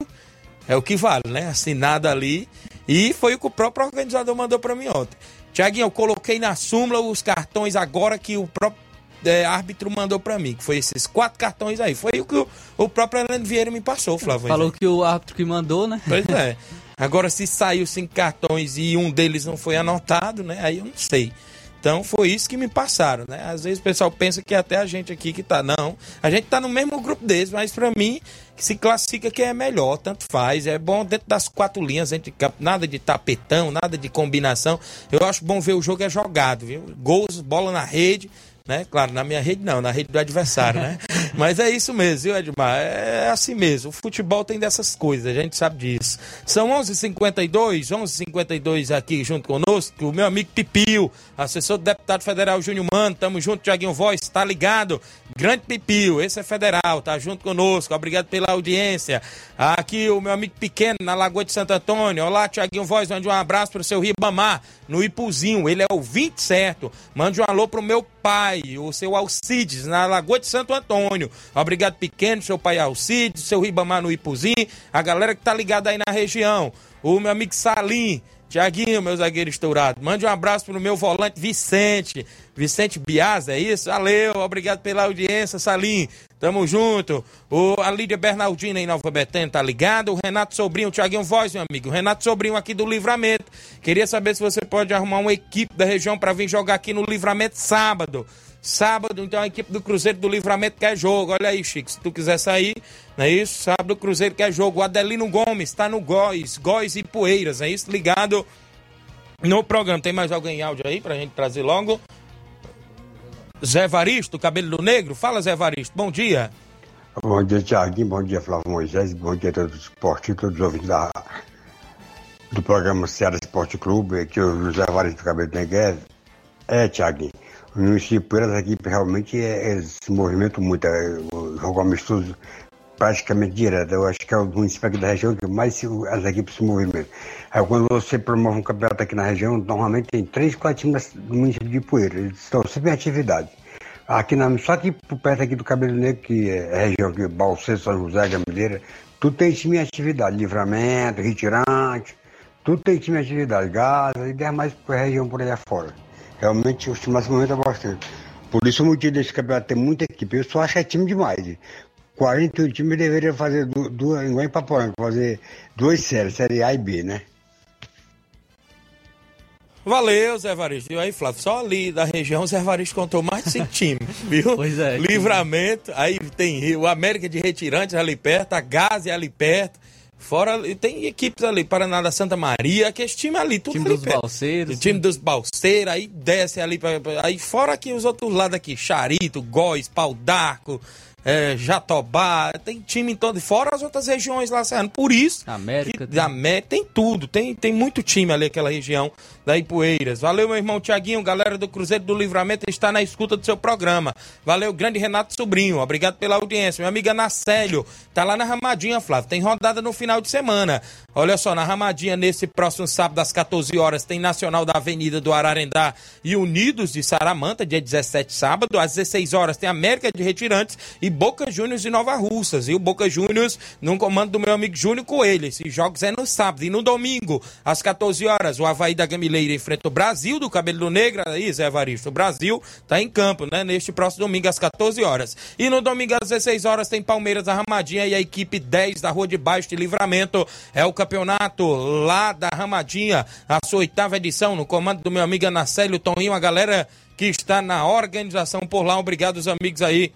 S1: é o que vale, né? Assinado ali. E foi o que o próprio organizador mandou para mim ontem. Tiaguinho, eu coloquei na súmula os cartões agora que o próprio é, árbitro mandou para mim, que foi esses quatro cartões aí. Foi o que o, o próprio Hernando Vieira me passou, Flávio.
S2: Falou que o árbitro que mandou, né?
S1: Pois é. Agora, se saiu cinco cartões e um deles não foi anotado, né? Aí eu não sei. Então foi isso que me passaram, né? Às vezes o pessoal pensa que é até a gente aqui que tá. Não. A gente tá no mesmo grupo deles, mas para mim se classifica que é melhor, tanto faz. É bom dentro das quatro linhas, entre nada de tapetão, nada de combinação. Eu acho bom ver o jogo é jogado, viu? Gols, bola na rede né? Claro, na minha rede não, na rede do adversário, né? Mas é isso mesmo, viu, Edmar? É assim mesmo. O futebol tem dessas coisas, a gente sabe disso. São 11h52, 11h52 aqui junto conosco, o meu amigo Pipio, assessor do deputado federal Júnior Mano, tamo junto, Tiaguinho Voz, tá ligado? Grande Pipio, esse é federal, tá junto conosco, obrigado pela audiência. Aqui o meu amigo pequeno, na Lagoa de Santo Antônio, olá, Tiaguinho Voz, mande um abraço pro seu Ribamar, no Ipuzinho, ele é o 20 certo. Mande um alô pro meu pai, o seu Alcides, na Lagoa de Santo Antônio. Obrigado, pequeno, seu pai Alcides, seu Ribamar no Ipuzinho, a galera que tá ligada aí na região. O meu amigo Salim, Tiaguinho, meu zagueiro estourado. Mande um abraço pro meu volante Vicente. Vicente Bias, é isso? Valeu, obrigado pela audiência, Salim. Tamo junto. O, a Lídia Bernardina em Nova Betânia tá ligado. O Renato Sobrinho, Tiaguinho Voz, meu amigo. O Renato Sobrinho aqui do Livramento. Queria saber se você pode arrumar uma equipe da região para vir jogar aqui no Livramento sábado. Sábado, então, a equipe do Cruzeiro do Livramento quer jogo. Olha aí, Chico, se tu quiser sair, não é isso? Sábado o Cruzeiro quer jogo. O Adelino Gomes tá no Góis, Góis e Poeiras, é isso? Ligado no programa. Tem mais alguém em áudio aí pra gente trazer logo? Zé Varisto, cabelo do negro. Fala, Zé Varisto, bom dia.
S12: Bom dia, Tiaguinho. Bom dia, Flávio Moisés. Bom dia a todos os esportes, todos os ouvintes da, do programa Ceará Esporte Clube. Aqui o José Varisto cabelo do negro. É, Tiaguinho. No município, essa equipe realmente é, é, se movimentam muito. É, o jogo amistoso praticamente direto. Eu acho que é o município aqui da região que mais se, as equipes se movimentam. Aí quando você promove um campeonato aqui na região, normalmente tem três, quatro times do município de Poeira. Eles estão sempre em atividade. Aqui na, só aqui perto aqui do Cabelo Negro, que é a região aqui, Balsê, São José, Gamileira, tudo tem time em atividade. Livramento, Retirante, tudo tem time em atividade. Gaza e demais por região por aí afora. Realmente os times se movimentam bastante. Por isso o motivo desse campeonato tem muita equipe. Eu só acho que é time demais. 41 times deveriam fazer duas, igual em Paporanga, fazer duas séries, série A e B, né?
S1: Valeu, Zé Varisto. E aí, Flávio, só ali da região, o Zé Varisto contou mais de cinco times, viu?
S2: Pois é.
S1: Livramento, aí tem o América de Retirantes ali perto, a Gaze ali perto. Fora, tem equipes ali, Paraná da Santa Maria, que esse time ali, tudo
S2: time
S1: ali
S2: dos
S1: perto.
S2: Balseiros.
S1: O time dos Balseiros, aí desce ali, pra, aí fora aqui os outros lados aqui, Charito, Góis, Pau d'Arco, é, Jatobá, tem time em todo, fora as outras regiões lá, Serrano. Por isso,
S2: América,
S1: que, América tem tudo, tem, tem muito time ali, aquela região da Ipueiras. Valeu, meu irmão Tiaguinho, galera do Cruzeiro do Livramento está na escuta do seu programa. Valeu, grande Renato Sobrinho, obrigado pela audiência. Meu amigo Anacélio, tá lá na Ramadinha, Flávio, tem rodada no final de semana. Olha só, na Ramadinha, nesse próximo sábado, às 14 horas, tem Nacional da Avenida do Ararendá e Unidos de Saramanta, dia 17, sábado. Às 16 horas, tem América de Retirantes e Boca Juniors e Nova Russas. E o Boca Juniors, num comando do meu amigo Júnior Coelho. Esses jogos é no sábado. E no domingo, às 14 horas, o Havaí da Gamileira enfrenta o Brasil do Cabelo Negro. Aí, Zé Evaristo, o Brasil tá em campo, né? Neste próximo domingo, às 14 horas. E no domingo, às 16 horas, tem Palmeiras Arramadinha e a equipe 10 da Rua de Baixo de Livramento. É o campeonato lá da Ramadinha, a sua oitava edição, no comando do meu amigo Anacélio Toninho, a galera que está na organização por lá. Obrigado, os amigos aí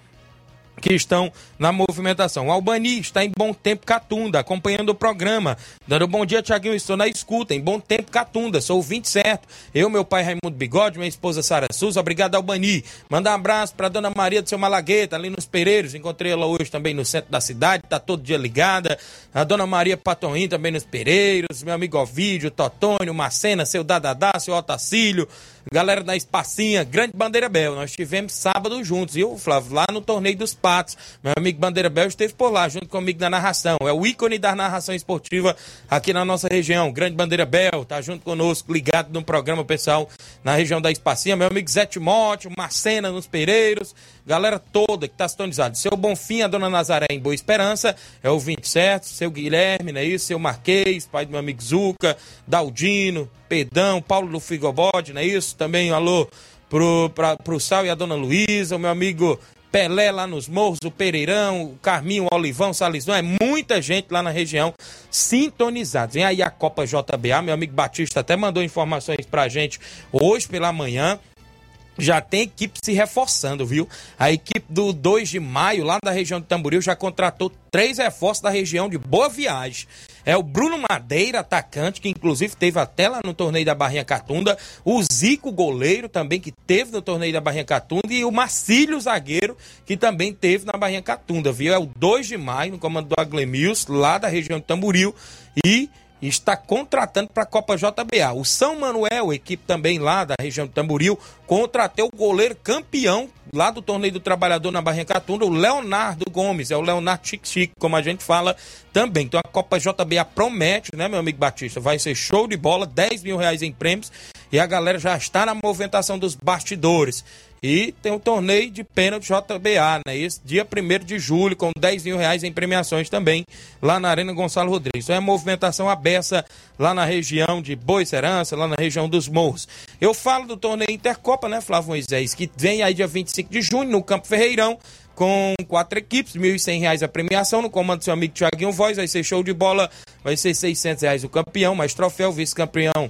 S1: que estão na movimentação. O Albani está em Bom Tempo Catunda, acompanhando o programa. Dando bom dia, Tiaguinho. Estou na escuta, em Bom Tempo Catunda. Sou o 20 certo. Eu, meu pai Raimundo Bigode, minha esposa Sara Souza. Obrigado, Albani. Mandar um abraço para Dona Maria do seu Malagueta, ali nos Pereiros. Encontrei ela hoje também no centro da cidade. Tá todo dia ligada. A Dona Maria Patoim também nos Pereiros. Meu amigo Ovídio, Totônio, Macena, seu Dadadá, seu Otacílio. Galera da Espacinha, Grande Bandeira Bel. Nós tivemos sábado juntos, viu, Flávio? Lá no Torneio dos Patos. Meu amigo Bandeira Bel esteve por lá, junto comigo na narração. É o ícone da narração esportiva aqui na nossa região. Grande Bandeira Bel, tá junto conosco, ligado no programa, pessoal, na região da Espacinha. Meu amigo Zé Timóteo, Marcena nos Pereiros. Galera toda que tá sintonizada. Seu Bonfim, a Dona Nazaré em Boa Esperança. É o 20 certo. Seu Guilherme, não é isso? Seu Marquês, pai do meu amigo Zuca, Daldino, Pedão, Paulo do Figobode, não é isso? Também um alô pro, pra, pro Sal e a Dona Luísa, o meu amigo Pelé lá nos morros, o Pereirão, o Carminho, o Olivão, Salizão, é muita gente lá na região sintonizada. Vem aí a Copa JBA, meu amigo Batista até mandou informações pra gente hoje pela manhã. Já tem equipe se reforçando, viu? A equipe do 2 de maio, lá da região de Tamboril, já contratou três reforços da região de Boa Viagem. É o Bruno Madeira, atacante, que inclusive teve até lá no torneio da Barrinha Catunda. O Zico, goleiro, também, que teve no torneio da Barrinha Catunda. E o Marcílio, zagueiro, que também teve na Barrinha Catunda, viu? É o 2 de maio, no comando do Aglemils, lá da região de Tamboril. E está contratando para a Copa JBA. O São Manuel, equipe também lá da região de Tamboril, contratou o goleiro campeão lá do Torneio do Trabalhador na Barrinha Catunda, o Leonardo Gomes, é o Leonardo Chique Chique, como a gente fala também. Então a Copa JBA promete, né, meu amigo Batista? Vai ser show de bola, 10 mil reais em prêmios e a galera já está na movimentação dos bastidores. E tem o torneio de pênalti JBA, né? Esse dia 1 de julho, com 10 mil reais em premiações também, lá na Arena Gonçalo Rodrigues. Então é movimentação aberta lá na região de Boa Serança, lá na região dos Morros. Eu falo do torneio Intercopa, né, Flávio Moisés, que vem aí dia 25 de junho no Campo Ferreirão, com quatro equipes, R$ 1.100 a premiação, no comando do seu amigo Thiaguinho Voz, vai ser show de bola, vai ser 600 reais o campeão, mais troféu, vice-campeão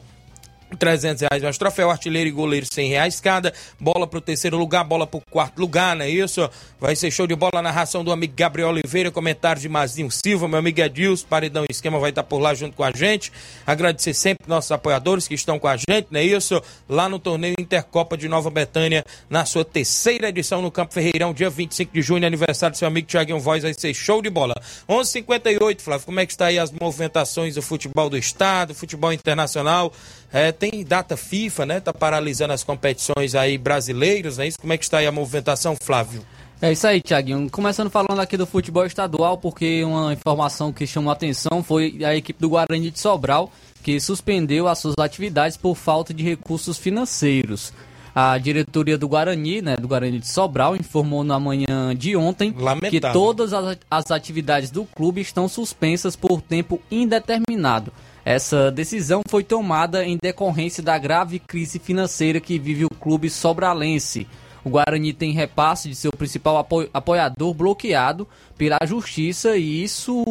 S1: 300 reais mais troféu, artilheiro e goleiro 100 reais cada, bola pro terceiro lugar, bola pro quarto lugar, não é isso? Vai ser show de bola, narração do amigo Gabriel Oliveira, comentário de Mazinho Silva, meu amigo Edilson, Paredão Esquema vai estar por lá junto com a gente, agradecer sempre nossos apoiadores que estão com a gente, não é isso? Lá no torneio Intercopa de Nova Betânia, na sua terceira edição no Campo Ferreirão, dia 25 de junho, aniversário do seu amigo Thiaguinho Voz, vai ser show de bola. 11:58 Flávio, como é que está aí as movimentações do futebol do estado, futebol internacional? É, tem data FIFA, né? Tá paralisando as competições aí brasileiras, né? Isso, como é que está aí a movimentação, Flávio?
S2: É isso aí, Tiaguinho. Começando falando aqui do futebol estadual, porque uma informação que chamou a atenção foi a equipe do Guarani de Sobral, que suspendeu as suas atividades por falta de recursos financeiros. A diretoria do Guarani, né, do Guarani de Sobral, informou na manhã de ontem
S1: Lamentável.
S2: que todas as, as atividades do clube estão suspensas por tempo indeterminado. Essa decisão foi tomada em decorrência da grave crise financeira que vive o clube sobralense. O Guarani tem repasse de seu principal apo apoiador bloqueado pela justiça e isso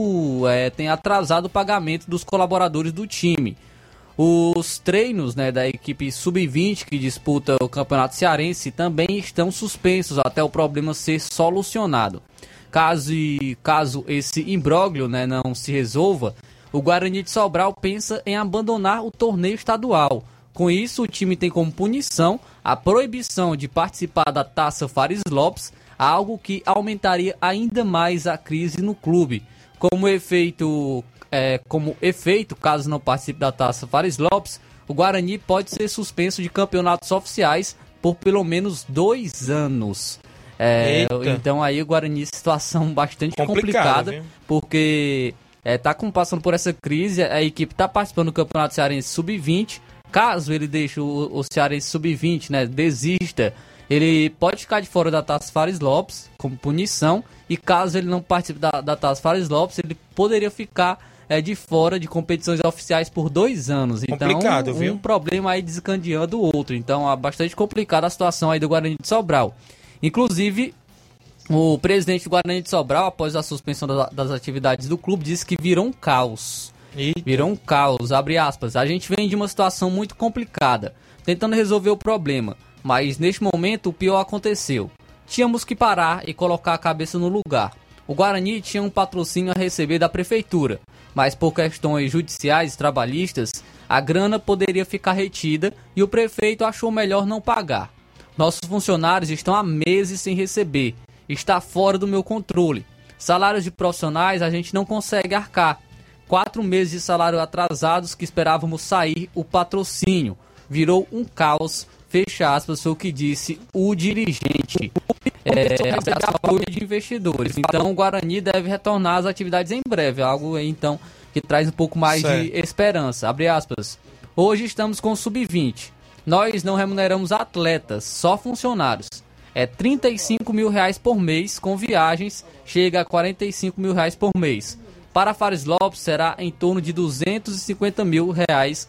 S2: é, tem atrasado o pagamento dos colaboradores do time. Os treinos né, da equipe sub-20 que disputa o Campeonato Cearense também estão suspensos até o problema ser solucionado. Caso, caso esse imbróglio né, não se resolva, o Guarani de Sobral pensa em abandonar o torneio estadual. Com isso, o time tem como punição a proibição de participar da Taça Fares Lopes, algo que aumentaria ainda mais a crise no clube. Como efeito, é, como efeito, caso não participe da Taça Fares Lopes, o Guarani pode ser suspenso de campeonatos oficiais por pelo menos dois anos. É, então aí o Guarani situação bastante complicada,
S1: viu?
S2: porque é, tá com- passando por essa crise, a equipe tá participando do Campeonato Cearense Sub-20. Caso ele deixe o, o Cearense Sub-20, né, desista ele pode ficar de fora da Taça Fares Lopes como punição e caso ele não participe da, da Taça Fares Lopes, ele poderia ficar é, de fora de competições oficiais por dois anos. Então,
S1: Complicado,
S2: um,
S1: viu?
S2: um problema aí desencadeando o outro. Então, é bastante complicada a situação aí do Guarani de Sobral. Inclusive, o presidente do Guarani de Sobral, após a suspensão da- das atividades do clube, disse que virou um caos. Virou um caos, abre aspas. A gente vem de uma situação muito complicada, tentando resolver o problema, mas neste momento o pior aconteceu. Tínhamos que parar e colocar a cabeça no lugar. O Guarani tinha um patrocínio a receber da prefeitura, mas por questões judiciais e trabalhistas, a grana poderia ficar retida e o prefeito achou melhor não pagar. Nossos funcionários estão há meses sem receber. Está fora do meu controle. Salários de profissionais a gente não consegue arcar. Quatro meses de salário atrasados que esperávamos sair o patrocínio. Virou um caos. Fecha aspas, foi o que disse o dirigente. É, aspas, apoio de investidores. Então o Guarani deve retornar às atividades em breve. Algo aí, então que traz um pouco mais
S1: Certo.
S2: de esperança. Abre aspas. Hoje estamos com o sub-20. Nós não remuneramos atletas, só funcionários. É 35 mil reais por mês, com viagens chega a 45 mil reais por mês. Para Fares Lopes será em torno de 250 mil reais,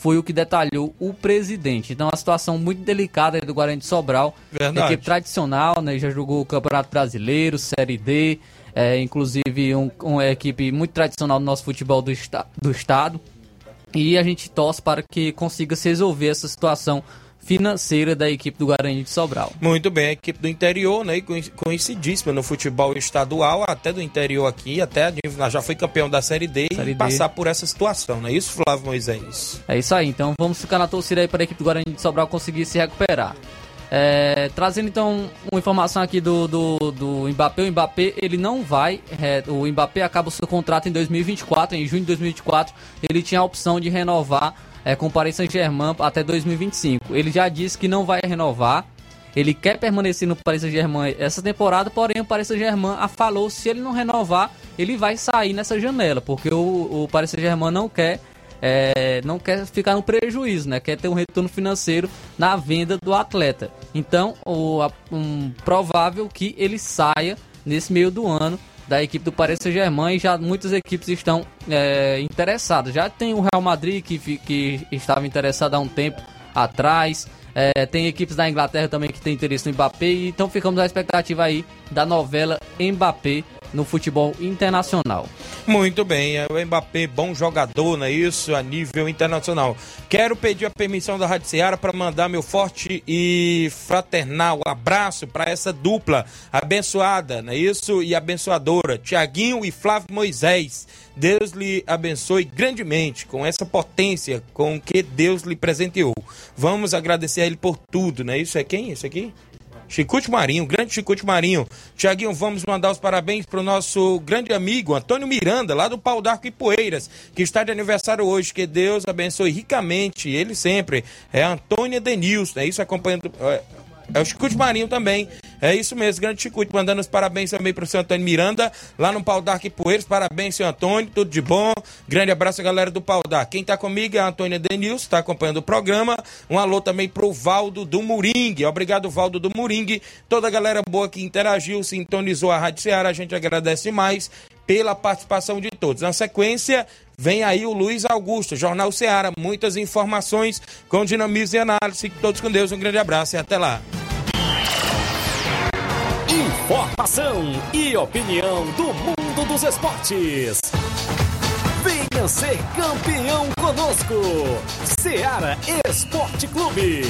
S2: foi o que detalhou o presidente. Então, uma situação muito delicada do Guarani de Sobral.
S1: Verdade.
S2: Equipe tradicional, né? Já jogou o Campeonato Brasileiro, Série D, é, inclusive um- uma equipe muito tradicional do nosso futebol do, esta- do estado. E a gente torce para que consiga se resolver essa situação financeira da equipe do Guarani de Sobral.
S1: Muito bem, a equipe do interior, né? Conhecidíssima no futebol estadual, até do interior aqui, até já foi campeão da Série D
S2: Série
S1: e
S2: D.
S1: passar por essa situação, não é isso, Flávio Moisés?
S2: É isso aí, então vamos ficar na torcida aí para a equipe do Guarani de Sobral conseguir se recuperar. É, trazendo então uma informação aqui do, do, do Mbappé, o Mbappé ele não vai, é, o Mbappé acaba o seu contrato em 2024, em junho de 2024, ele tinha a opção de renovar é, com o Paris Saint-Germain até 2025. Ele já disse que não vai renovar, ele quer permanecer no Paris Saint-Germain essa temporada, porém o Paris Saint-Germain falou se ele não renovar, ele vai sair nessa janela, porque o, o Paris Saint-Germain não quer é, não quer ficar no prejuízo, né? Quer ter um retorno financeiro na venda do atleta. Então, o, um, provável que ele saia nesse meio do ano da equipe do Paris Saint-Germain e já muitas equipes estão é, interessadas. Já tem o Real Madrid que, que estava interessado há um tempo atrás. É, tem equipes da Inglaterra também que tem interesse no Mbappé. Então ficamos à expectativa aí da novela Mbappé no futebol internacional.
S1: Muito bem, é o Mbappé, bom jogador, não é isso? A nível internacional. Quero pedir a permissão da Rádio Ceará para mandar meu forte e fraternal abraço para essa dupla abençoada, não é isso? E abençoadora, Tiaguinho e Flávio Moisés. Deus lhe abençoe grandemente com essa potência com que Deus lhe presenteou. Vamos agradecer a ele por tudo, não é isso? É quem? Esse aqui? Chicute Marinho, grande Chicute Marinho. Tiaguinho, vamos mandar os parabéns para o nosso grande amigo Antônio Miranda, lá do Pau d'Arco e Poeiras, que está de aniversário hoje. Que Deus abençoe ricamente, ele sempre. É Antônia Denilson, é isso acompanhando. É, é o Chicute Marinho também. É isso mesmo, grande Chicute, mandando os parabéns também para o seu Antônio Miranda, lá no Pau d'Arco e Poeiras. Parabéns, seu Antônio, tudo de bom. Grande abraço, galera do Pau d'Arco. Quem está comigo é a Antônia Denilson, está acompanhando o programa. Um alô também pro Valdo do Moringue. Obrigado, Valdo do Moringue. Toda a galera boa que interagiu, sintonizou a Rádio Ceará, a gente agradece mais pela participação de todos. Na sequência, vem aí o Luiz Augusto, Jornal Ceará. Muitas informações com dinamismo e análise. Fiquem todos com Deus. Um grande abraço e até lá.
S3: Informação e opinião do mundo dos esportes. Venha ser campeão conosco. Seara Esporte Clube.